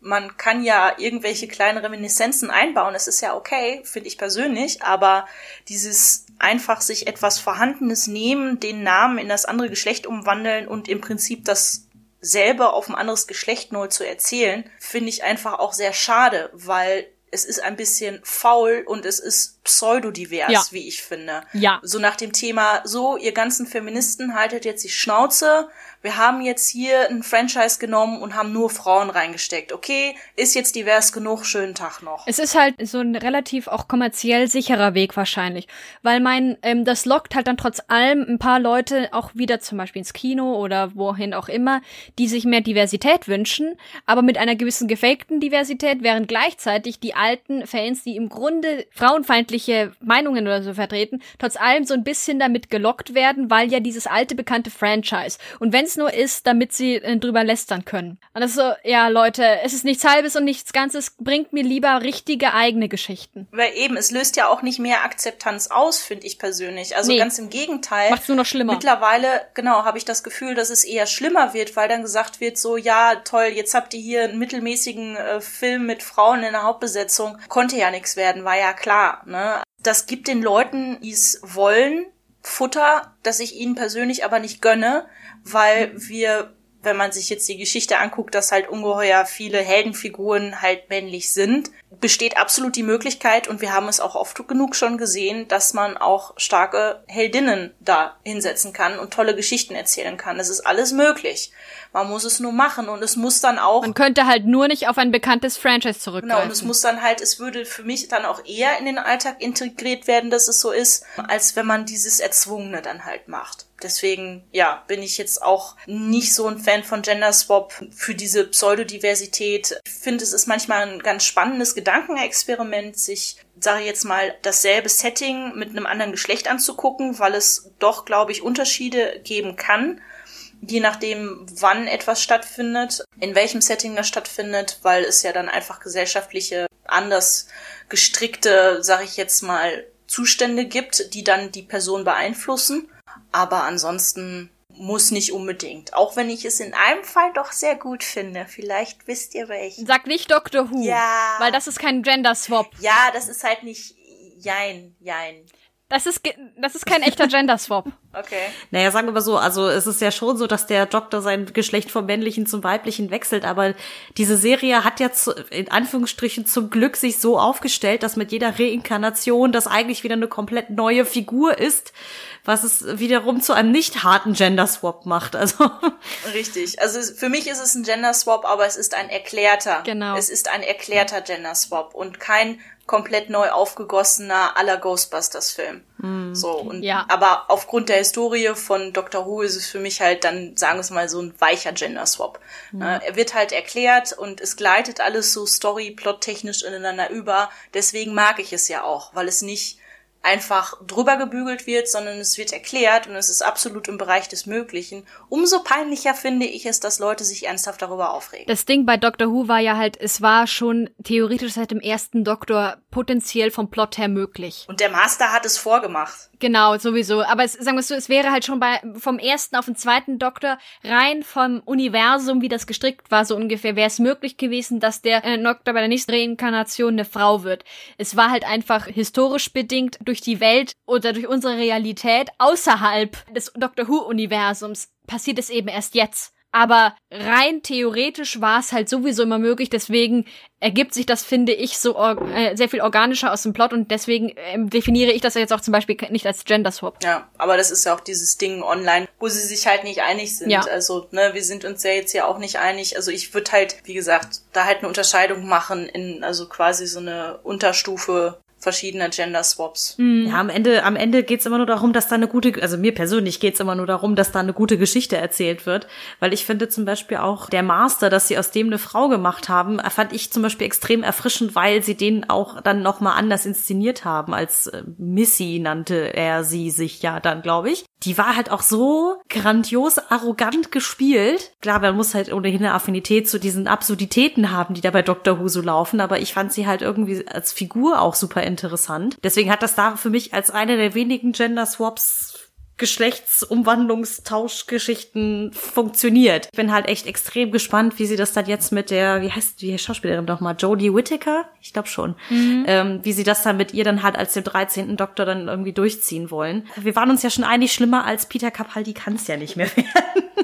Man kann ja irgendwelche kleinen Reminiszenzen einbauen, das ist ja okay, finde ich persönlich, aber dieses einfach sich etwas Vorhandenes nehmen, den Namen in das andere Geschlecht umwandeln und im Prinzip das selber auf ein anderes Geschlecht neu zu erzählen, finde ich einfach auch sehr schade, weil es ist ein bisschen faul und es ist pseudodivers, ja. wie ich finde. Ja. So nach dem Thema, so, ihr ganzen Feministen haltet jetzt die Schnauze, wir haben jetzt hier ein Franchise genommen und haben nur Frauen reingesteckt. Okay, ist jetzt divers genug, schönen Tag noch. Es ist halt so ein relativ auch kommerziell sicherer Weg wahrscheinlich, weil mein, ähm, das lockt halt dann trotz allem ein paar Leute auch wieder zum Beispiel ins Kino oder wohin auch immer, die sich mehr Diversität wünschen, aber mit einer gewissen gefakten Diversität, während gleichzeitig die alten Fans, die im Grunde frauenfeindliche Meinungen oder so vertreten, trotz allem so ein bisschen damit gelockt werden, weil ja dieses alte bekannte Franchise. Und wenn es nur ist, damit sie äh, drüber lästern können. Und das ist so, ja, Leute, es ist nichts Halbes und nichts Ganzes, bringt mir lieber richtige eigene Geschichten. Weil eben, es löst ja auch nicht mehr Akzeptanz aus, finde ich persönlich. Also nee. ganz im Gegenteil. Macht's nur noch schlimmer. Mittlerweile, genau, habe ich das Gefühl, dass es eher schlimmer wird, weil dann gesagt wird, so, ja, toll, jetzt habt ihr hier einen mittelmäßigen äh, Film mit Frauen in der Hauptbesetzung. Konnte ja nichts werden, war ja klar, ne? Das gibt den Leuten, die es wollen, Futter, das ich ihnen persönlich aber nicht gönne, weil wir, wenn man sich jetzt die Geschichte anguckt, dass halt ungeheuer viele Heldenfiguren halt männlich sind, besteht absolut die Möglichkeit, und wir haben es auch oft genug schon gesehen, dass man auch starke Heldinnen da hinsetzen kann und tolle Geschichten erzählen kann. Es ist alles möglich. Man muss es nur machen und es muss dann auch. Man könnte halt nur nicht auf ein bekanntes Franchise zurückgreifen. Genau, und es muss dann halt, es würde für mich dann auch eher in den Alltag integriert werden, dass es so ist, als wenn man dieses Erzwungene dann halt macht. Deswegen, ja, bin ich jetzt auch nicht so ein Fan von Gender Swap für diese Pseudodiversität. Ich finde, es ist manchmal ein ganz spannendes Gedankenexperiment, sich, sage ich jetzt mal, dasselbe Setting mit einem anderen Geschlecht anzugucken, weil es doch, glaube ich, Unterschiede geben kann je nachdem, wann etwas stattfindet, in welchem Setting das stattfindet, weil es ja dann einfach gesellschaftliche, anders gestrickte, sag ich jetzt mal, Zustände gibt, die dann die Person beeinflussen. Aber ansonsten muss nicht unbedingt. Auch wenn ich es in einem Fall doch sehr gut finde. Vielleicht wisst ihr welchen. Sag nicht Doctor Who. Ja. Weil das ist kein Gender Swap. Ja, das ist halt nicht jein, jein. Das ist, das ist kein echter Gender Swap. Okay. Naja, sagen wir mal so, also es ist ja schon so, dass der Doktor sein Geschlecht vom männlichen zum weiblichen wechselt, aber diese Serie hat ja zu, in Anführungsstrichen zum Glück sich so aufgestellt, dass mit jeder Reinkarnation das eigentlich wieder eine komplett neue Figur ist, was es wiederum zu einem nicht harten Gender Swap macht. Also Richtig. Also für mich ist es ein Gender Swap, aber es ist ein erklärter. Genau. Es ist ein erklärter Gender Swap und kein komplett neu aufgegossener aller Ghostbusters Film. Mm. So und ja. aber aufgrund der Historie von Dr. Who ist es für mich halt dann sagen wir es mal so ein weicher Gender Swap. Mm. Äh, er wird halt erklärt und es gleitet alles so Story plot technisch ineinander über. Deswegen mag ich es ja auch, weil es nicht einfach drüber gebügelt wird, sondern es wird erklärt und es ist absolut im Bereich des Möglichen. Umso peinlicher finde ich es, dass Leute sich ernsthaft darüber aufregen. Das Ding bei Doctor Who war ja halt, es war schon theoretisch seit dem ersten Doktor potenziell vom Plot her möglich. Und der Master hat es vorgemacht. Genau, sowieso. Aber es, sagen wir so, es wäre halt schon bei vom ersten auf den zweiten Doktor rein vom Universum, wie das gestrickt war, so ungefähr, wäre es möglich gewesen, dass der äh, Doktor bei der nächsten Reinkarnation eine Frau wird. Es war halt einfach historisch bedingt durch die Welt oder durch unsere Realität außerhalb des Doctor Who-Universums passiert es eben erst jetzt. Aber rein theoretisch war es halt sowieso immer möglich, deswegen ergibt sich das, finde ich, so äh, sehr viel organischer aus dem Plot und deswegen äh, definiere ich das jetzt auch zum Beispiel nicht als Gender Swap. Ja, aber das ist ja auch dieses Ding online, wo sie sich halt nicht einig sind. Ja. Also, ne, wir sind uns ja jetzt ja auch nicht einig. Also ich würde halt, wie gesagt, da halt eine Unterscheidung machen in, also quasi so eine Unterstufe verschiedener Gender Swaps. Ja, am Ende, am Ende geht's immer nur darum, dass da eine gute, also mir persönlich geht's immer nur darum, dass da eine gute Geschichte erzählt wird. Weil ich finde zum Beispiel auch der Master, dass sie aus dem eine Frau gemacht haben, fand ich zum Beispiel extrem erfrischend, weil sie den auch dann nochmal anders inszeniert haben, als äh, Missy nannte er sie sich ja dann, glaube ich. Die war halt auch so grandios arrogant gespielt. Klar, man muss halt ohnehin eine Affinität zu diesen Absurditäten haben, die da bei Dr. Who so laufen, aber ich fand sie halt irgendwie als Figur auch super interessant. Deswegen hat das da für mich als eine der wenigen Gender Swaps Geschlechtsumwandlungstauschgeschichten funktioniert. Ich bin halt echt extrem gespannt, wie sie das dann jetzt mit der, wie heißt die Schauspielerin doch mal, Jodie Whittaker? Ich glaube schon. Ähm, wie sie das dann mit ihr dann halt als dem 13. Doktor dann irgendwie durchziehen wollen. Wir waren uns ja schon einig, schlimmer als Peter Capaldi kann es ja nicht mehr werden.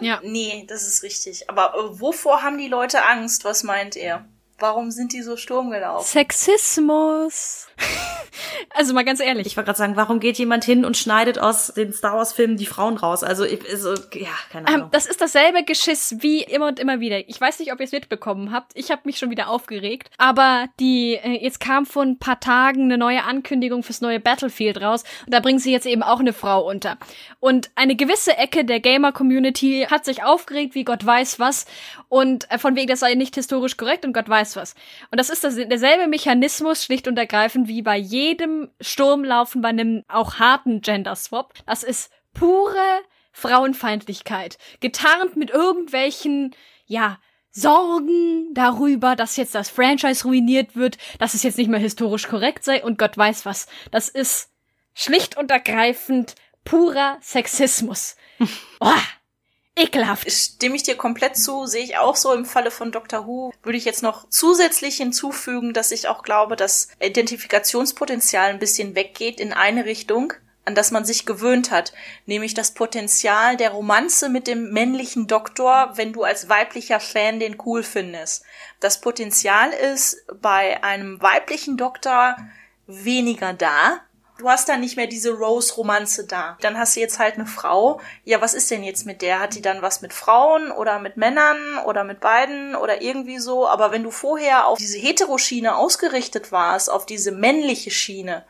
Ja. Nee, das ist richtig. Aber äh, wovor haben die Leute Angst? Was meint ihr? Warum sind die so Sturm gelaufen? Sexismus. also mal ganz ehrlich. Ich wollte gerade sagen, warum geht jemand hin und schneidet aus den Star Wars Filmen die Frauen raus? Also, ich- also ja, keine Ähm, Ahnung. das ist dasselbe Geschiss wie immer und immer wieder. Ich weiß nicht, ob ihr es mitbekommen habt. Ich habe mich schon wieder aufgeregt. Aber die äh, jetzt kam vor ein paar Tagen eine neue Ankündigung fürs neue Battlefield raus. Und da bringen sie jetzt eben auch eine Frau unter. Und eine gewisse Ecke der Gamer-Community hat sich aufgeregt, wie Gott weiß was. Und äh, von wegen, das sei nicht historisch korrekt und Gott weiß was. Und das ist das, derselbe Mechanismus, schlicht und ergreifend, wie bei jedem Sturmlaufen, bei einem auch harten Gender-Swap. Das ist pure Frauenfeindlichkeit, getarnt mit irgendwelchen, ja, Sorgen darüber, dass jetzt das Franchise ruiniert wird, dass es jetzt nicht mehr historisch korrekt sei und Gott weiß was. Das ist schlicht und ergreifend purer Sexismus. Oh, ekelhaft. Stimme ich dir komplett zu, sehe ich auch so im Falle von Dr. Who. Würde ich jetzt noch zusätzlich hinzufügen, dass ich auch glaube, dass Identifikationspotenzial ein bisschen weggeht in eine Richtung, an das man sich gewöhnt hat, nämlich das Potenzial der Romanze mit dem männlichen Doktor, wenn du als weiblicher Fan den cool findest. Das Potenzial ist bei einem weiblichen Doktor weniger da, du hast dann nicht mehr diese Rose-Romanze da. Dann hast du jetzt halt eine Frau. Ja, was ist denn jetzt mit der? Hat die dann was mit Frauen oder mit Männern oder mit beiden oder irgendwie so? Aber wenn du vorher auf diese Heteroschiene ausgerichtet warst, auf diese männliche Schiene,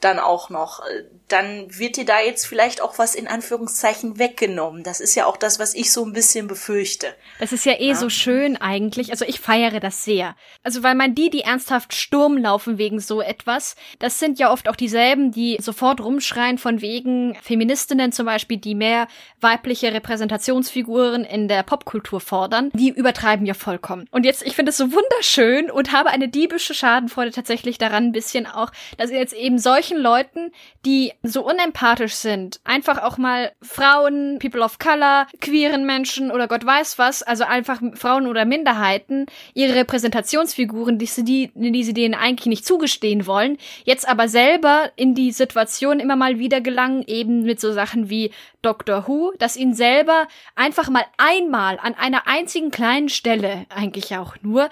dann auch noch, äh, dann wird dir da jetzt vielleicht auch was in Anführungszeichen weggenommen. Das ist ja auch das, was ich so ein bisschen befürchte. Das ist ja eh so schön eigentlich. Also ich feiere das sehr. Also weil man die, die ernsthaft Sturm laufen wegen so etwas, das sind ja oft auch dieselben, die sofort rumschreien von wegen Feministinnen zum Beispiel, die mehr weibliche Repräsentationsfiguren in der Popkultur fordern. Die übertreiben ja vollkommen. Und jetzt, ich finde es so wunderschön und habe eine diebische Schadenfreude tatsächlich daran ein bisschen auch, dass jetzt eben solchen Leuten, die so unempathisch sind, einfach auch mal Frauen, People of Color, queeren Menschen oder Gott weiß was, also einfach Frauen oder Minderheiten, ihre Repräsentationsfiguren, die sie, die, die sie denen eigentlich nicht zugestehen wollen, jetzt aber selber in die Situation immer mal wieder gelangen, eben mit so Sachen wie Doctor Who, dass ihnen selber einfach mal einmal an einer einzigen kleinen Stelle, eigentlich auch nur,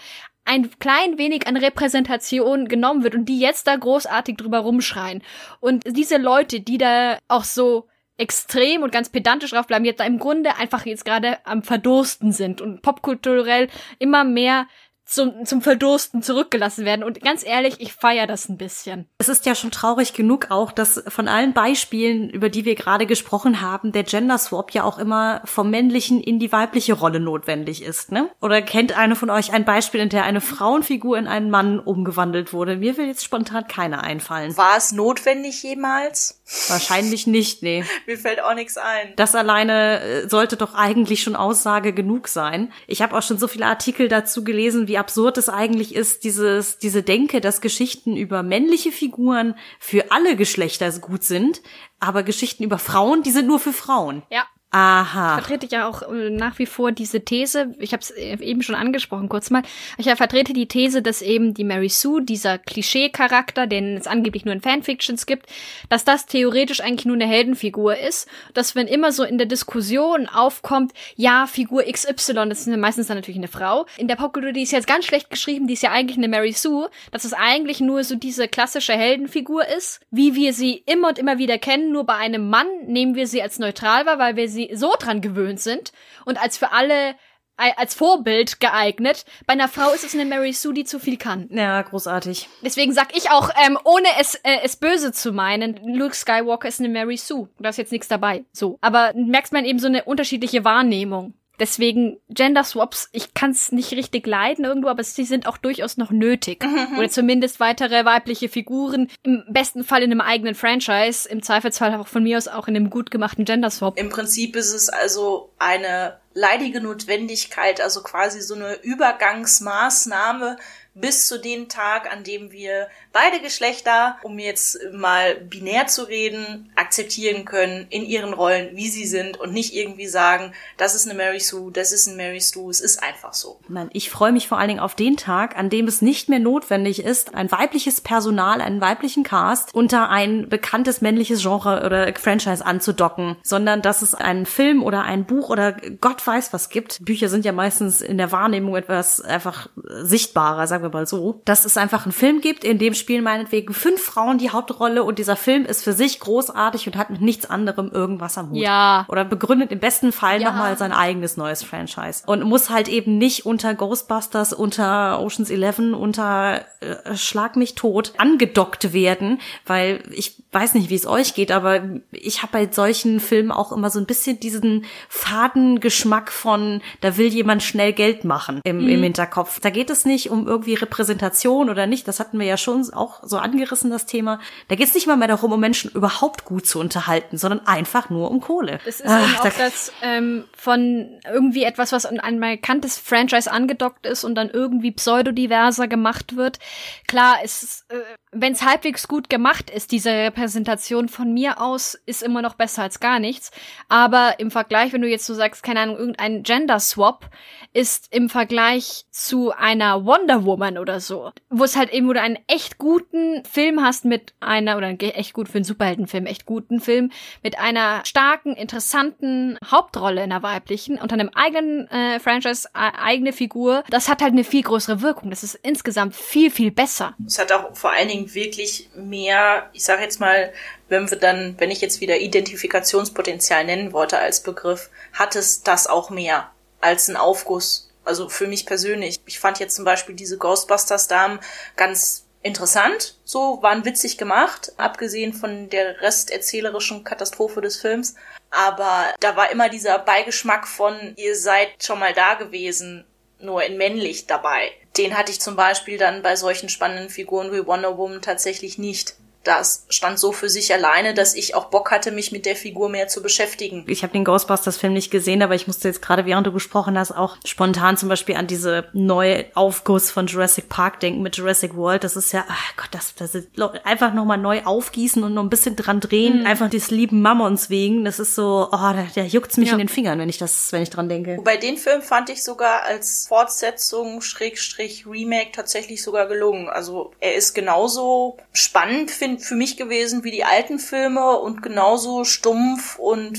ein klein wenig an Repräsentation genommen wird und die jetzt da großartig drüber rumschreien. Und diese Leute, die da auch so extrem und ganz pedantisch drauf bleiben, jetzt da im Grunde einfach jetzt gerade am Verdursten sind und popkulturell immer mehr zum, zum Verdursten zurückgelassen werden. Und ganz ehrlich, ich feier das ein bisschen. Es ist ja schon traurig genug auch, dass von allen Beispielen, über die wir gerade gesprochen haben, der Gender Swap ja auch immer vom männlichen in die weibliche Rolle notwendig ist, ne? Oder kennt eine von euch ein Beispiel, in der eine Frauenfigur in einen Mann umgewandelt wurde? Mir will jetzt spontan keiner einfallen. War es notwendig jemals? Wahrscheinlich nicht, nee. Mir fällt auch nichts ein. Das alleine äh, sollte doch eigentlich schon Aussage genug sein. Ich habe auch schon so viele Artikel dazu gelesen, wie absurd es eigentlich ist, dieses, diese Denke, dass Geschichten über männliche Figuren für alle Geschlechter gut sind, aber Geschichten über Frauen, die sind nur für Frauen. Ja. Aha. vertrete ich ja auch äh, nach wie vor diese These, ich habe es eben schon angesprochen kurz mal, ich vertrete die These, dass eben die Mary Sue, dieser Klischee-Charakter, den es angeblich nur in Fanfictions gibt, dass das theoretisch eigentlich nur eine Heldenfigur ist, dass wenn immer so in der Diskussion aufkommt, ja, Figur XY, das ist meistens dann natürlich eine Frau, in der Popkultur, die ist jetzt ganz schlecht geschrieben, die ist ja eigentlich eine Mary Sue, dass es eigentlich nur so diese klassische Heldenfigur ist, wie wir sie immer und immer wieder kennen, nur bei einem Mann nehmen wir sie als neutral wahr, weil wir sie so dran gewöhnt sind und als für alle als Vorbild geeignet. Bei einer Frau ist es eine Mary Sue, die zu viel kann. Ja, großartig. Deswegen sag ich auch, ähm, ohne es, äh, es böse zu meinen, Luke Skywalker ist eine Mary Sue. Da ist jetzt nichts dabei. So. Aber merkst man eben so eine unterschiedliche Wahrnehmung. Deswegen Gender Swaps, ich kann es nicht richtig leiden irgendwo, aber sie sind auch durchaus noch nötig. Oder zumindest weitere weibliche Figuren. Im besten Fall in einem eigenen Franchise, im Zweifelsfall auch von mir aus auch in einem gut gemachten Gender Swap. Im Prinzip ist es also eine leidige Notwendigkeit, also quasi so eine Übergangsmaßnahme bis zu dem Tag, an dem wir beide Geschlechter, um jetzt mal binär zu reden, akzeptieren können in ihren Rollen, wie sie sind und nicht irgendwie sagen, das ist eine Mary Sue, das ist ein Mary Sue, es ist einfach so. Mann, ich freue mich vor allen Dingen auf den Tag, an dem es nicht mehr notwendig ist, ein weibliches Personal, einen weiblichen Cast unter ein bekanntes männliches Genre oder Franchise anzudocken, sondern dass es einen Film oder ein Buch oder Gott weiß was gibt. Bücher sind ja meistens in der Wahrnehmung etwas einfach sichtbarer, sagen wir mal so. Dass es einfach einen Film gibt, in dem spielen meinetwegen fünf Frauen die Hauptrolle und dieser Film ist für sich großartig und hat mit nichts anderem irgendwas am Hut. Ja. Oder begründet im besten Fall Ja. nochmal sein eigenes neues Franchise. Und muss halt eben nicht unter Ghostbusters, unter Oceans 11, unter äh, Schlag mich tot angedockt werden, weil ich weiß nicht, wie es euch geht, aber ich habe bei solchen Filmen auch immer so ein bisschen diesen faden Geschmack von, da will jemand schnell Geld machen im, im Hinterkopf. Da geht es nicht um irgendwie Repräsentation oder nicht, das hatten wir ja schon auch so angerissen, das Thema. Da geht es nicht mal mehr darum, um Menschen überhaupt gut zu unterhalten, sondern einfach nur um Kohle. Das ist Ach, eben auch da- das ähm, von irgendwie etwas, was an ein bekanntes Franchise angedockt ist und dann irgendwie pseudodiverser gemacht wird. Klar, es ist, äh, wenn es halbwegs gut gemacht ist, diese Repräsentation von mir aus, ist immer noch besser als gar nichts. Aber im Vergleich, wenn du jetzt so sagst, keine Ahnung, irgendein Gender Swap, ist im Vergleich zu einer Wonder Woman oder so, wo es halt eben, wo du einen echt guten Film hast mit einer, oder echt gut für einen Superheldenfilm, echt guten Film, mit einer starken, interessanten Hauptrolle in der weiblichen, unter einem eigenen äh, Franchise, äh, eigene Figur, das hat halt eine viel größere Wirkung. Das ist insgesamt viel, viel besser. Es hat auch vor allen wirklich mehr, ich sage jetzt mal, wenn wir dann, wenn ich jetzt wieder Identifikationspotenzial nennen wollte als Begriff, hat es das auch mehr als ein Aufguss. Also für mich persönlich. Ich fand jetzt zum Beispiel diese Ghostbusters-Damen ganz interessant, so waren witzig gemacht, abgesehen von der resterzählerischen Katastrophe des Films. Aber da war immer dieser Beigeschmack von, ihr seid schon mal da gewesen, nur in männlich dabei. Den hatte ich zum Beispiel dann bei solchen spannenden Figuren wie Wonder Woman tatsächlich nicht. Das stand so für sich alleine, dass ich auch Bock hatte, mich mit der Figur mehr zu beschäftigen. ich habe den Ghostbusters-Film nicht gesehen, aber ich musste jetzt gerade, während du gesprochen hast, auch spontan zum Beispiel an diese neue Aufguss von Jurassic Park denken mit Jurassic World. Das ist ja, ach Gott, das, das ist einfach nochmal neu aufgießen und noch ein bisschen dran drehen, einfach des lieben Mammons wegen. Das ist so, oh, da, da juckt's mich Ja. in den Fingern, wenn ich das, wenn ich dran denke. Wobei den Film fand ich sogar als Fortsetzung, Schrägstrich, Remake tatsächlich sogar gelungen. Also er ist genauso spannend find, für mich gewesen wie die alten Filme und genauso stumpf und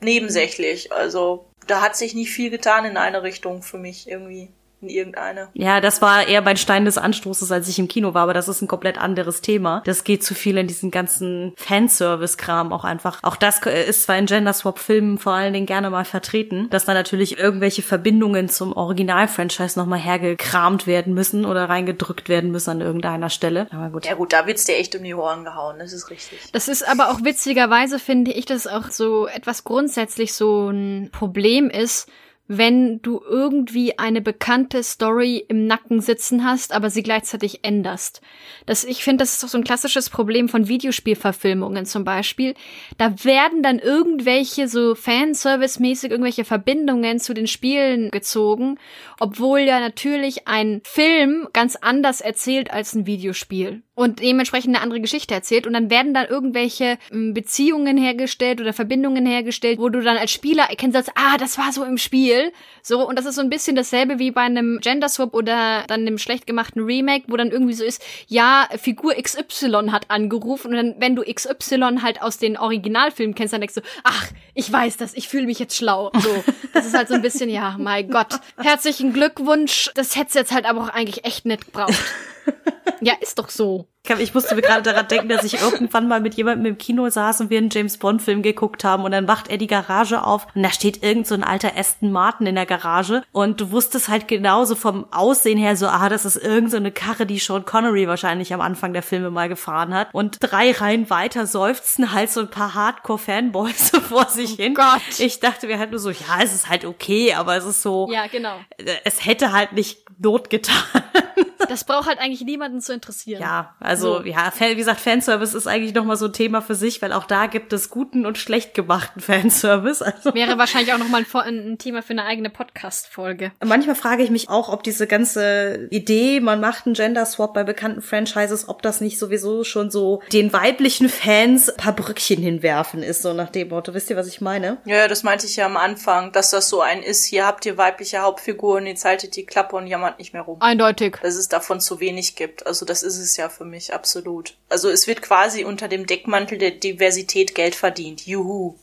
nebensächlich. Also da hat sich nicht viel getan in eine Richtung für mich irgendwie. In irgendeine. Ja, das war eher mein Stein des Anstoßes, als ich im Kino war, aber das ist ein komplett anderes Thema. Das geht zu viel in diesen ganzen Fanservice-Kram auch einfach. Auch das ist zwar in Gender Swap-Filmen vor allen Dingen gerne mal vertreten, dass da natürlich irgendwelche Verbindungen zum Original-Franchise nochmal hergekramt werden müssen oder reingedrückt werden müssen an irgendeiner Stelle. Aber gut. Ja gut, da wird's dir echt um die Ohren gehauen, das ist richtig. Das ist aber auch witzigerweise, finde ich, dass auch so etwas grundsätzlich so ein Problem ist, wenn du irgendwie eine bekannte Story im Nacken sitzen hast, aber sie gleichzeitig änderst. Das, ich finde, das ist doch so ein klassisches Problem von Videospielverfilmungen zum Beispiel. Da werden dann irgendwelche so Fanservice-mäßig irgendwelche Verbindungen zu den Spielen gezogen, obwohl ja natürlich ein Film ganz anders erzählt als ein Videospiel und dementsprechend eine andere Geschichte erzählt und dann werden dann irgendwelche ähm, Beziehungen hergestellt oder Verbindungen hergestellt, wo du dann als Spieler erkennst, als, ah, das war so im Spiel, so und das ist so ein bisschen dasselbe wie bei einem Gender Swap oder dann einem schlecht gemachten Remake, wo dann irgendwie so ist, ja, Figur XY hat angerufen und dann, wenn du XY halt aus den Originalfilmen kennst, dann denkst du, ach, ich weiß das, ich fühle mich jetzt schlau, so. Das ist halt so ein bisschen, ja, mein Gott, herzlichen Glückwunsch, das hätt's jetzt halt aber auch eigentlich echt nicht gebraucht. Ja, ist doch so. Ich musste mir gerade daran denken, dass ich irgendwann mal mit jemandem im Kino saß und wir einen James Bond Film geguckt haben und dann wacht er die Garage auf und da steht irgend so ein alter Aston Martin in der Garage und du wusstest halt genauso vom Aussehen her so, ah, das ist irgend so eine Karre, die Sean Connery wahrscheinlich am Anfang der Filme mal gefahren hat und drei Reihen weiter seufzen halt so ein paar Hardcore Fanboys so vor sich hin. Gott. Ich dachte mir halt nur so, ja, es ist halt okay, aber es ist so, Ja, genau. es hätte halt nicht Not getan. Das braucht halt eigentlich niemanden zu interessieren. Ja, also So. ja, Fan, wie gesagt, Fanservice ist eigentlich noch mal so ein Thema für sich, weil auch da gibt es guten und schlecht gemachten Fanservice. Also Wäre wahrscheinlich auch nochmal ein, ein Thema für eine eigene Podcast-Folge. manchmal frage ich mich auch, ob diese ganze Idee, man macht einen Gender Swap bei bekannten Franchises, ob das nicht sowieso schon so den weiblichen Fans ein paar Brückchen hinwerfen ist, so nach dem Motto. Wisst ihr, was ich meine? Ja, das meinte ich ja am Anfang, dass das so ein ist, hier habt ihr weibliche Hauptfiguren, jetzt haltet die Klappe und jammert nicht mehr rum. Eindeutig. Dass es davon zu wenig gibt. Also das ist es ja für mich absolut. Also es wird quasi unter dem Deckmantel der Diversität Geld verdient. Juhu.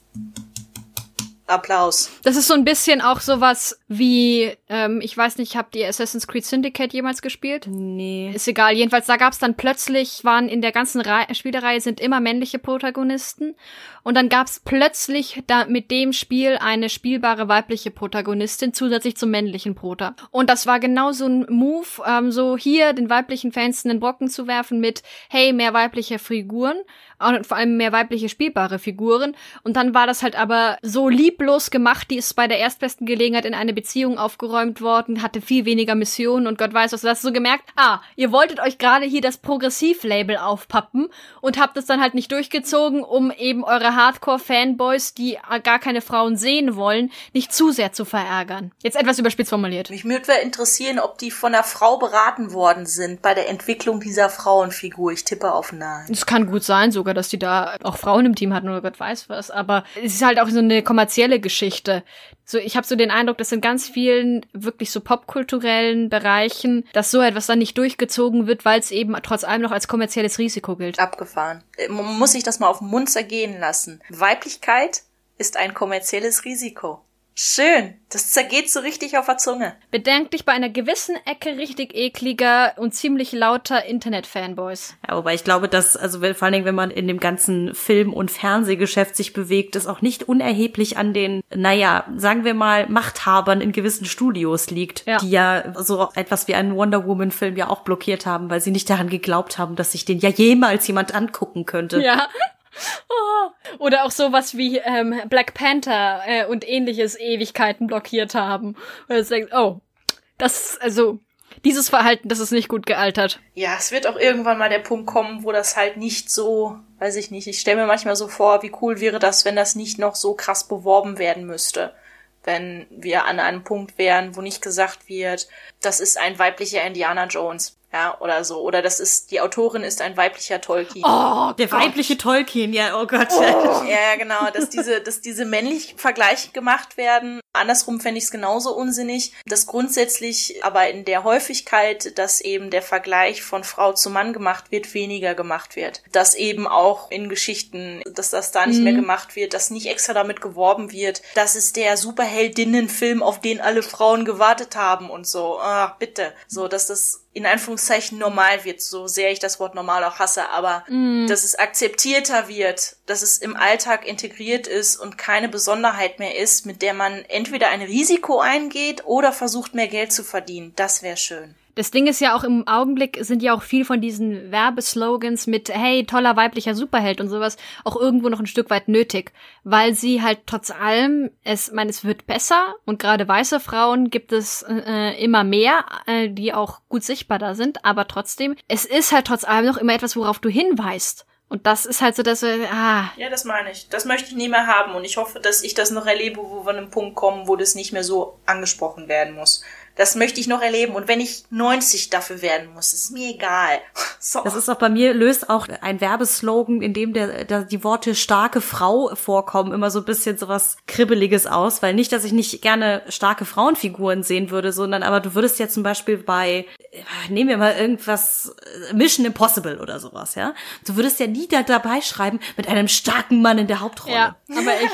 Applaus. Das ist so ein bisschen auch sowas wie, ähm, ich weiß nicht, habt ihr Assassin's Creed Syndicate jemals gespielt? Nee. Ist egal. Jedenfalls, da gab's dann plötzlich, waren in der ganzen Rei- Spielereihe sind immer männliche Protagonisten. Und dann gab's plötzlich da mit dem Spiel eine spielbare weibliche Protagonistin zusätzlich zum männlichen Prota. Und das war genau so ein Move, ähm, so hier den weiblichen Fans einen Brocken zu werfen mit, hey, mehr weibliche Figuren und vor allem mehr weibliche spielbare Figuren. Und dann war das halt aber so lieblos gemacht, die ist bei der erstbesten Gelegenheit in eine Beziehung aufgeräumt worden, hatte viel weniger Missionen und Gott weiß was. Du hast so gemerkt, ah, ihr wolltet euch gerade hier das Progressiv-Label aufpappen und habt es dann halt nicht durchgezogen, um eben eure Hardcore-Fanboys, die gar keine Frauen sehen wollen, nicht zu sehr zu verärgern. Jetzt etwas überspitzt formuliert. Mich würde interessieren, ob die von einer Frau beraten worden sind bei der Entwicklung dieser Frauenfigur. Ich tippe auf Nein. Es kann gut sein sogar, dass die da auch Frauen im Team hatten oder Gott weiß was, aber es ist halt auch so eine kommerzielle Geschichte. So, ich habe so den Eindruck, dass in ganz vielen wirklich so popkulturellen Bereichen, dass so etwas dann nicht durchgezogen wird, weil es eben trotz allem noch als kommerzielles Risiko gilt. Abgefahren. Äh, Man muss sich das mal auf den Mund zergehen lassen. Weiblichkeit ist ein kommerzielles Risiko. Schön. Das zergeht so richtig auf der Zunge. Bedenk dich bei einer gewissen Ecke richtig ekliger und ziemlich lauter Internet-Fanboys. Ja, wobei ich glaube, dass, also vor allen Dingen, wenn man in dem ganzen Film- und Fernsehgeschäft sich bewegt, es auch nicht unerheblich an den, naja, sagen wir mal, Machthabern in gewissen Studios liegt, Ja. die ja so etwas wie einen Wonder Woman-Film ja auch blockiert haben, weil sie nicht daran geglaubt haben, dass sich den ja jemals jemand angucken könnte. Ja. Oh. Oder auch sowas wie ähm, Black Panther äh, und ähnliches Ewigkeiten blockiert haben. Und jetzt denkst, oh, das, also, dieses Verhalten, das ist nicht gut gealtert. Ja, es wird auch irgendwann mal der Punkt kommen, wo das halt nicht so, weiß ich nicht, ich stelle mir manchmal so vor, wie cool wäre das, wenn das nicht noch so krass beworben werden müsste. Wenn wir an einem Punkt wären, wo nicht gesagt wird, das ist ein weiblicher Indiana Jones, ja, oder so. Oder das ist, die Autorin ist ein weiblicher Tolkien. Oh, Der weibliche Tolkien, ja, oh Gott. Ja, ja, genau, dass diese, dass diese männlichen Vergleiche gemacht werden. Andersrum fände ich es genauso unsinnig, dass grundsätzlich aber in der Häufigkeit, dass eben der Vergleich von Frau zu Mann gemacht wird, weniger gemacht wird. Dass eben auch in Geschichten, dass das da nicht mehr gemacht wird, dass nicht extra damit geworben wird, das ist der Superheldinnenfilm, auf den alle Frauen gewartet haben und so. Ach, bitte. So, dass das in Anführungszeichen normal wird, so sehr ich das Wort normal auch hasse, aber dass es akzeptierter wird, dass es im Alltag integriert ist und keine Besonderheit mehr ist, mit der man entweder ein Risiko eingeht oder versucht mehr Geld zu verdienen. Das wäre schön. Das Ding ist ja auch im Augenblick sind ja auch viel von diesen Werbeslogans mit hey, toller weiblicher Superheld und sowas auch irgendwo noch ein Stück weit nötig, weil sie halt trotz allem es, meine, es wird besser und gerade weiße Frauen gibt es äh, immer mehr, äh, die auch gut sichtbar da sind, aber trotzdem, es ist halt trotz allem noch immer etwas, worauf du hinweist. Und das ist halt so, dass wir, ah, Ja, das meine ich. Das möchte ich nie mehr haben und ich hoffe, dass ich das noch erlebe, wo wir an einem Punkt kommen, wo das nicht mehr so angesprochen werden muss. Das möchte ich noch erleben und wenn ich 90 dafür werden muss, ist mir egal. So. Das ist auch bei mir, löst auch ein Werbeslogan, in dem der, der, die Worte starke Frau vorkommen, immer so ein bisschen sowas Kribbeliges aus, weil nicht, dass ich nicht gerne starke Frauenfiguren sehen würde, sondern aber du würdest ja zum Beispiel bei, nehmen wir mal irgendwas, äh, Mission Impossible oder sowas, ja. Du würdest ja nie da dabei schreiben, mit einem starken Mann in der Hauptrolle. ja, aber echt.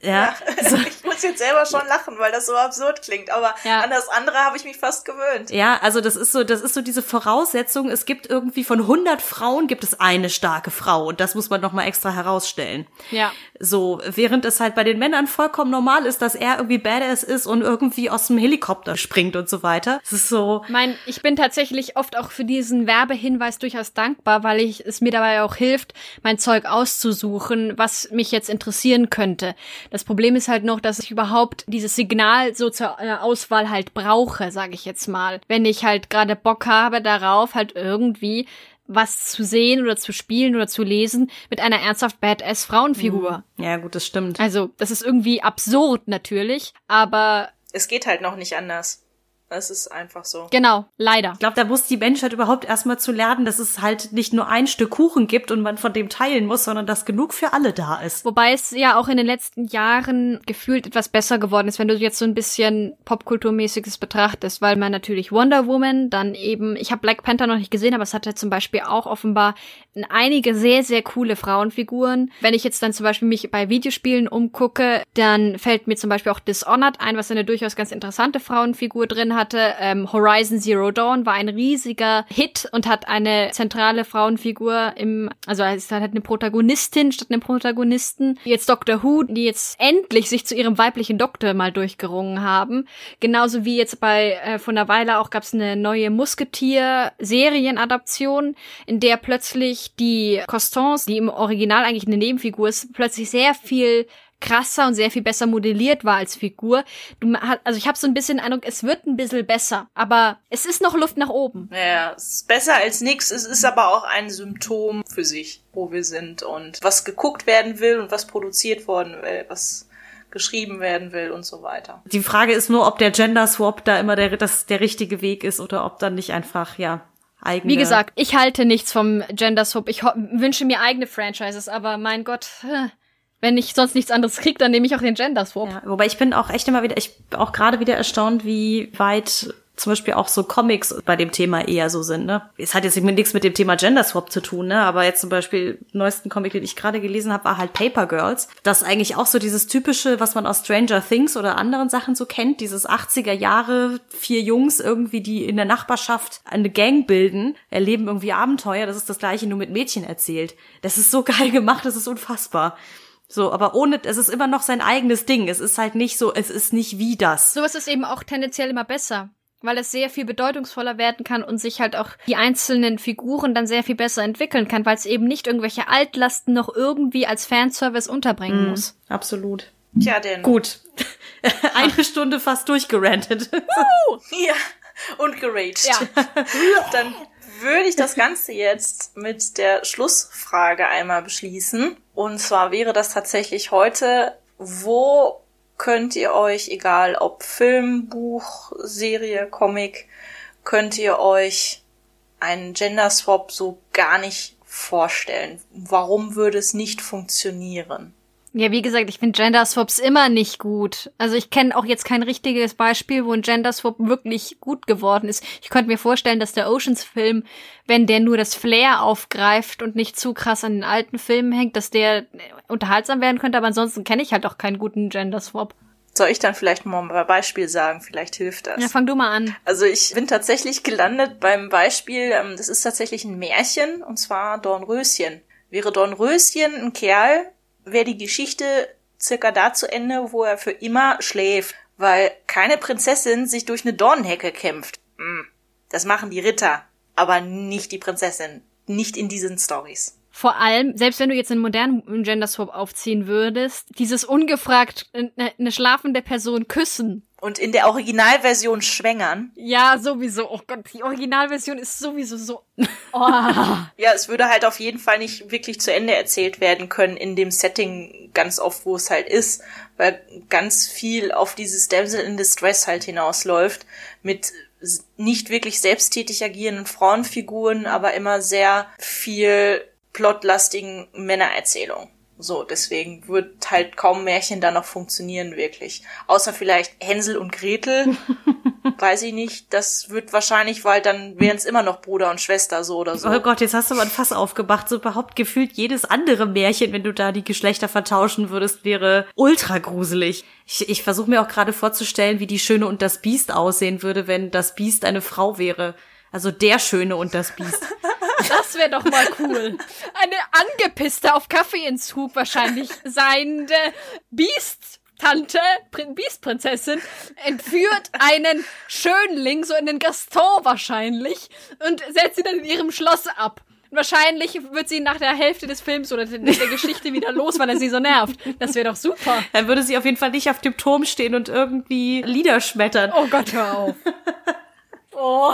Ja. So, ich muss muss jetzt selber schon lachen, weil das so absurd klingt. Aber Ja. an das andere habe ich mich fast gewöhnt. Ja, also das ist so, das ist so diese Voraussetzung. Es gibt irgendwie von 100 Frauen gibt es eine starke Frau und das muss man noch mal extra herausstellen. Ja. So, während es halt bei den Männern vollkommen normal ist, dass er irgendwie Badass ist und irgendwie aus dem Helikopter springt und so weiter. Es ist so, Mein, ich bin tatsächlich oft auch für diesen Werbehinweis durchaus dankbar, weil ich es mir dabei auch hilft, mein Zeug auszusuchen, was mich jetzt interessieren könnte. Das Problem ist halt noch, dass ich überhaupt dieses Signal so zur äh, Auswahl halt brauche, sage ich jetzt mal. Wenn ich halt gerade Bock habe darauf, halt irgendwie was zu sehen oder zu spielen oder zu lesen mit einer ernsthaft Badass Frauenfigur. ja gut, das stimmt. Also, das ist irgendwie absurd natürlich, aber Es geht halt noch nicht anders. Es ist einfach so. genau, leider. Ich glaube, da muss die Menschheit überhaupt erstmal zu lernen, dass es halt nicht nur ein Stück Kuchen gibt und man von dem teilen muss, sondern dass genug für alle da ist. Wobei es ja auch in den letzten Jahren gefühlt etwas besser geworden ist, wenn du jetzt so ein bisschen Popkulturmäßiges betrachtest, weil man natürlich Wonder Woman, dann eben, ich habe Black Panther noch nicht gesehen, aber es hatte zum Beispiel auch offenbar einige sehr, sehr coole Frauenfiguren. Wenn ich jetzt dann zum Beispiel mich bei Videospielen umgucke, dann fällt mir zum Beispiel auch Dishonored ein, was eine durchaus ganz interessante Frauenfigur drin hatte. Ähm, Horizon Zero Dawn war ein riesiger Hit und hat eine zentrale Frauenfigur im, also es hat eine Protagonistin statt einem Protagonisten. Jetzt Doctor Who, die jetzt endlich sich zu ihrem weiblichen Doktor mal durchgerungen haben. Genauso wie jetzt bei äh, vor einer Weile auch gab es eine neue Musketier-Serienadaption, in der plötzlich die Constance, die im Original eigentlich eine Nebenfigur ist, plötzlich sehr viel krasser und sehr viel besser modelliert war als Figur. Du, also ich habe so ein bisschen den Eindruck, es wird ein bisschen besser, aber es ist noch Luft nach oben. Naja, es ist besser als nix. Es ist aber auch ein Symptom für sich, wo wir sind und was geguckt werden will und was produziert worden will, was geschrieben werden will und so weiter. Die Frage ist nur, ob der Gender Swap da immer der, das, der richtige Weg ist oder ob dann nicht einfach, ja, eigene. Wie gesagt, ich halte nichts vom Gender Swap. Ich wünsche mir eigene Franchises, aber mein Gott, äh, wenn ich sonst nichts anderes krieg, dann nehme ich auch den Gender Swap. Ja, wobei ich bin auch echt immer wieder, ich bin auch gerade wieder erstaunt, wie weit zum Beispiel auch so Comics bei dem Thema eher so sind, ne? Es hat jetzt nichts mit dem Thema Gender Swap zu tun, ne? Aber jetzt zum Beispiel, neuesten Comic, den ich gerade gelesen habe, war halt Paper Girls. Das ist eigentlich auch so dieses typische, was man aus Stranger Things oder anderen Sachen so kennt, dieses 80er Jahre, vier Jungs irgendwie, die in der Nachbarschaft eine Gang bilden, erleben irgendwie Abenteuer. Das ist das gleiche, nur mit Mädchen erzählt. Das ist so geil gemacht, das ist unfassbar. So, aber ohne, es ist immer noch sein eigenes Ding. Es ist halt nicht so, es ist nicht wie das. Sowas ist eben auch tendenziell immer besser, weil es sehr viel bedeutungsvoller werden kann und sich halt auch die einzelnen Figuren dann sehr viel besser entwickeln kann, weil es eben nicht irgendwelche Altlasten noch irgendwie als Fanservice unterbringen muss. Absolut. Tja, denn. Gut. Eine Stunde fast durchgerantet. Ja, und geraged. Ja. Dann würde ich das Ganze jetzt mit der Schlussfrage einmal beschließen. Und zwar wäre das tatsächlich heute, wo könnt ihr euch, egal ob Film, Buch, Serie, Comic, könnt ihr euch einen Gender Swap so gar nicht vorstellen? Warum würde es nicht funktionieren? Ja, wie gesagt, ich finde Gender Swaps immer nicht gut. Also ich kenne auch jetzt kein richtiges Beispiel, wo ein Gender Swap wirklich gut geworden ist. Ich könnte mir vorstellen, dass der Oceans-Film, wenn der nur das Flair aufgreift und nicht zu krass an den alten Filmen hängt, dass der unterhaltsam werden könnte, aber ansonsten kenne ich halt auch keinen guten Gender Swap. Soll ich dann vielleicht mal ein Beispiel sagen? Vielleicht hilft das. Ja, fang du mal an. Also ich bin tatsächlich gelandet beim Beispiel, ähm, das ist tatsächlich ein Märchen, und zwar Dornröschen. Wäre Dornröschen ein Kerl, wäre die Geschichte circa da zu Ende, wo er für immer schläft, weil keine Prinzessin sich durch eine Dornenhecke kämpft. Hm, Das machen die Ritter, aber nicht die Prinzessin. Nicht in diesen Stories. Vor allem, selbst wenn du jetzt einen modernen Gender Swap aufziehen würdest, dieses ungefragt eine, eine schlafende Person küssen. Und in der Originalversion schwängern. Ja, sowieso. Oh Gott, die Originalversion ist sowieso so. Oh. Ja, es würde halt auf jeden Fall nicht wirklich zu Ende erzählt werden können in dem Setting ganz oft, wo es halt ist, weil ganz viel auf dieses Damsel in Distress halt hinausläuft mit nicht wirklich selbsttätig agierenden Frauenfiguren, aber immer sehr viel plotlastigen Männererzählungen. So, deswegen wird halt kaum Märchen da noch funktionieren, wirklich. Außer vielleicht Hänsel und Gretel. weiß ich nicht. Das wird wahrscheinlich, weil dann wären es immer noch Bruder und Schwester so oder so. Oh Gott, jetzt hast du mal ein Fass aufgemacht. So überhaupt gefühlt jedes andere Märchen, wenn du da die Geschlechter vertauschen würdest, wäre ultra gruselig. Ich, ich versuche mir auch gerade vorzustellen, wie die Schöne und das Biest aussehen würde, wenn das Biest eine Frau wäre. Also der Schöne und das Biest. Das wäre doch mal cool. Eine angepisste, auf Kaffeeentzug wahrscheinlich seiende Biest. Tante, Prin Biestprinzessin, entführt einen Schönling, so einen Gaston wahrscheinlich, und setzt ihn dann in ihrem Schloss ab. Und wahrscheinlich wird sie nach der Hälfte des Films oder der, der Geschichte wieder los, weil er sie so nervt. Das wäre doch super. Dann würde sie auf jeden Fall nicht auf dem Turm stehen und irgendwie Lieder schmettern. Oh Gott, hör auf. Oh.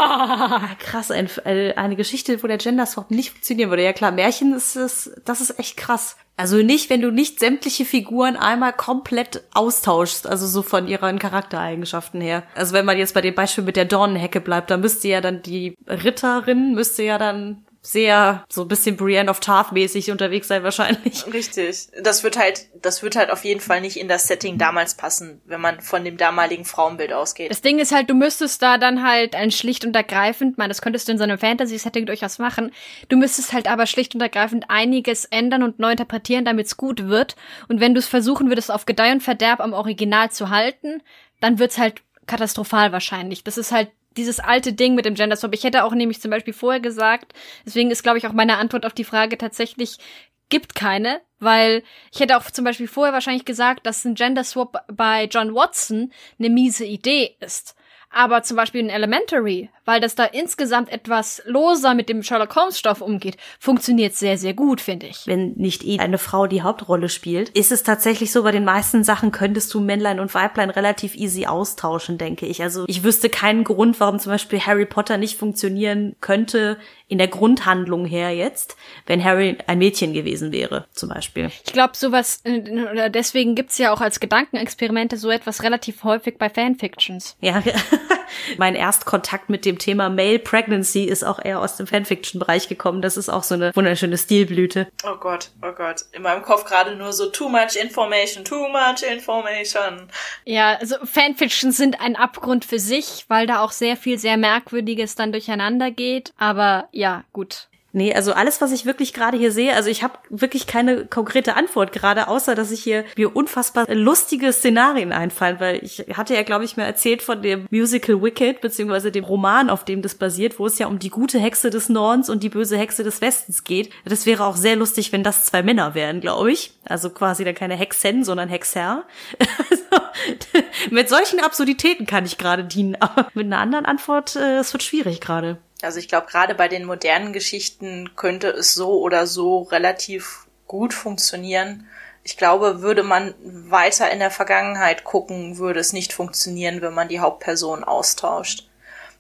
Krass, ein, eine Geschichte, wo der Gender Swap nicht funktionieren würde. Ja klar, Märchen ist es, das ist echt krass. Also nicht, wenn du nicht sämtliche Figuren einmal komplett austauschst, also so von ihren Charaktereigenschaften her. Also wenn man jetzt bei dem Beispiel mit der Dornenhecke bleibt, dann müsste ja dann die Ritterin müsste ja dann sehr so ein bisschen Brienne of Tarth mäßig unterwegs sein wahrscheinlich. Richtig. Das wird halt, das wird halt auf jeden Fall nicht in das Setting damals passen, wenn man von dem damaligen Frauenbild ausgeht. Das Ding ist halt, du müsstest da dann halt ein schlicht und ergreifend, man, das könntest du in so einem Fantasy-Setting durchaus machen. Du müsstest halt aber schlicht und ergreifend einiges ändern und neu interpretieren, damit es gut wird. Und wenn du es versuchen würdest, auf Gedeih und Verderb am Original zu halten, dann wird's halt katastrophal wahrscheinlich. Das ist halt dieses alte Ding mit dem Gender Swap. Ich hätte auch nämlich zum Beispiel vorher gesagt, deswegen ist, glaube ich, auch meine Antwort auf die Frage tatsächlich gibt keine, weil ich hätte auch zum Beispiel vorher wahrscheinlich gesagt, dass ein Gender Swap bei John Watson eine miese Idee ist. Aber zum Beispiel in Elementary, weil das da insgesamt etwas loser mit dem Sherlock Holmes Stoff umgeht, funktioniert sehr, sehr gut, finde ich. Wenn nicht eh eine Frau die Hauptrolle spielt, ist es tatsächlich so, bei den meisten Sachen könntest du Männlein und Weiblein relativ easy austauschen, denke ich. Also ich wüsste keinen Grund, warum zum Beispiel Harry Potter nicht funktionieren könnte in der Grundhandlung her jetzt, wenn Harry ein Mädchen gewesen wäre, zum Beispiel. Ich glaube, sowas, oder deswegen gibt's ja auch als Gedankenexperimente so etwas relativ häufig bei Fanfictions. Ja, mein Erstkontakt mit dem Thema Male Pregnancy ist auch eher aus dem Fanfiction-Bereich gekommen. Das ist auch so eine wunderschöne Stilblüte. Oh Gott, oh Gott. In meinem Kopf gerade nur so too much information, too much information. Ja, also Fanfictions sind ein Abgrund für sich, weil da auch sehr viel sehr Merkwürdiges dann durcheinander geht. Aber ja, gut. Nee, also alles, was ich wirklich gerade hier sehe, also ich habe wirklich keine konkrete Antwort gerade, außer dass ich hier mir unfassbar lustige Szenarien einfallen, weil ich hatte ja, glaube ich, mir erzählt von dem Musical Wicked, beziehungsweise dem Roman, auf dem das basiert, wo es ja um die gute Hexe des Nordens und die böse Hexe des Westens geht. Das wäre auch sehr lustig, wenn das zwei Männer wären, glaube ich. Also quasi dann keine Hexen, sondern Hexer. Mit solchen Absurditäten kann ich gerade dienen, aber mit einer anderen Antwort, äh, es wird schwierig gerade. Also ich glaube, gerade bei den modernen Geschichten könnte es so oder so relativ gut funktionieren. Ich glaube, würde man weiter in der Vergangenheit gucken, würde es nicht funktionieren, wenn man die Hauptperson austauscht.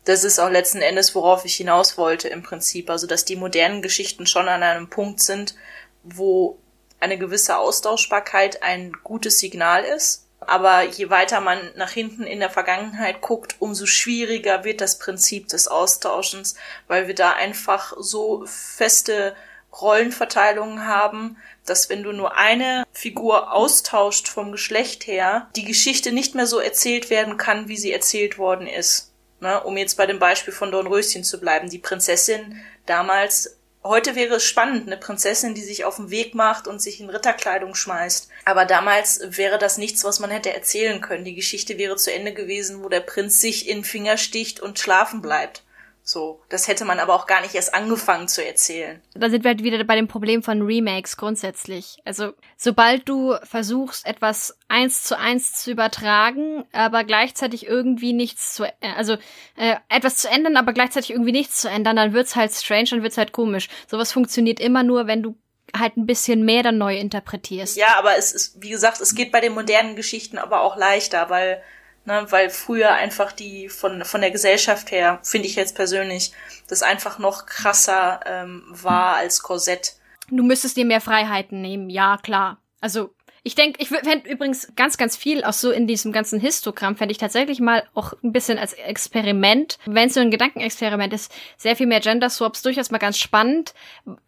Das ist auch letzten Endes, worauf ich hinaus wollte im Prinzip. Also, dass die modernen Geschichten schon an einem Punkt sind, wo eine gewisse Austauschbarkeit ein gutes Signal ist aber je weiter man nach hinten in der Vergangenheit guckt, umso schwieriger wird das Prinzip des Austauschens, weil wir da einfach so feste Rollenverteilungen haben, dass wenn du nur eine Figur austauscht vom Geschlecht her, die Geschichte nicht mehr so erzählt werden kann, wie sie erzählt worden ist. Ne, um jetzt bei dem Beispiel von Dornröschen zu bleiben. Die Prinzessin damals Heute wäre es spannend, eine Prinzessin, die sich auf den Weg macht und sich in Ritterkleidung schmeißt. Aber damals wäre das nichts, was man hätte erzählen können. Die Geschichte wäre zu Ende gewesen, wo der Prinz sich in Finger sticht und schlafen bleibt. So, das hätte man aber auch gar nicht erst angefangen zu erzählen. Da sind wir halt wieder bei dem Problem von Remakes grundsätzlich. Also, sobald du versuchst, etwas eins zu eins zu übertragen, aber gleichzeitig irgendwie nichts zu, äh, also äh, etwas zu ändern, aber gleichzeitig irgendwie nichts zu ändern, dann wird's halt strange, dann wird's halt komisch. Sowas funktioniert immer nur, wenn du halt ein bisschen mehr dann neu interpretierst. Ja, aber es ist, wie gesagt, es geht bei den modernen Geschichten aber auch leichter, weil Ne, weil früher einfach die von, von der Gesellschaft her, finde ich jetzt persönlich, das einfach noch krasser ähm, war als Korsett. Du müsstest dir mehr Freiheiten nehmen, ja, klar. Also Ich denke, ich fände übrigens ganz, ganz viel auch so in diesem ganzen Histogramm, fände ich tatsächlich mal auch ein bisschen als Experiment, wenn es so ein Gedankenexperiment ist, sehr viel mehr Gender Swaps durchaus mal ganz spannend,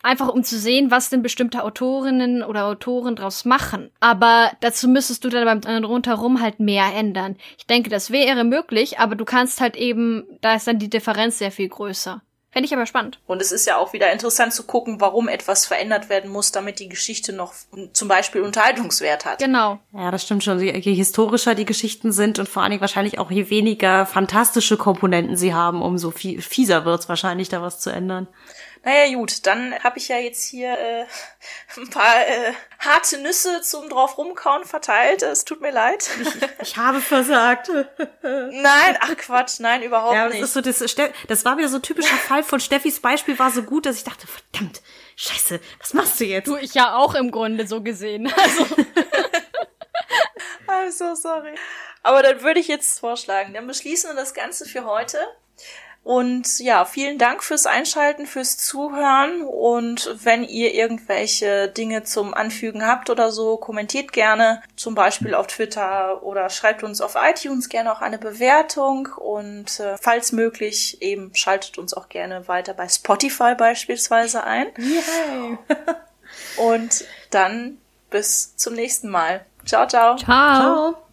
einfach um zu sehen, was denn bestimmte Autorinnen oder Autoren draus machen. Aber dazu müsstest du dann beim rundherum halt mehr ändern. Ich denke, das wäre möglich, aber du kannst halt eben, da ist dann die Differenz sehr viel größer. Fände ich aber spannend. Und es ist ja auch wieder interessant zu gucken, warum etwas verändert werden muss, damit die Geschichte noch zum Beispiel Unterhaltungswert hat. Genau. Ja, das stimmt schon. Je historischer die Geschichten sind und vor allen Dingen wahrscheinlich auch je weniger fantastische Komponenten sie haben, umso fieser wird's wahrscheinlich, da was zu ändern. Naja, gut, dann habe ich ja jetzt hier äh, ein paar äh, harte Nüsse zum drauf rumkauen verteilt. Es tut mir leid. Ich, ich habe versagt. nein, ach Quatsch, nein, überhaupt ja, das nicht. Ist so, das, das war wieder so ein typischer Fall von Steffis Beispiel war so gut, dass ich dachte, verdammt, scheiße, was machst du jetzt? Du, ich ja auch im Grunde so gesehen. Also. I'm so sorry. Aber dann würde ich jetzt vorschlagen, dann beschließen wir das Ganze für heute. Und ja, vielen Dank fürs Einschalten, fürs Zuhören. Und wenn ihr irgendwelche Dinge zum Anfügen habt oder so, kommentiert gerne, zum Beispiel auf Twitter oder schreibt uns auf iTunes gerne auch eine Bewertung. Und äh, falls möglich, eben schaltet uns auch gerne weiter bei Spotify beispielsweise ein. Yay. Und dann bis zum nächsten Mal. Ciao, ciao. Ciao. ciao.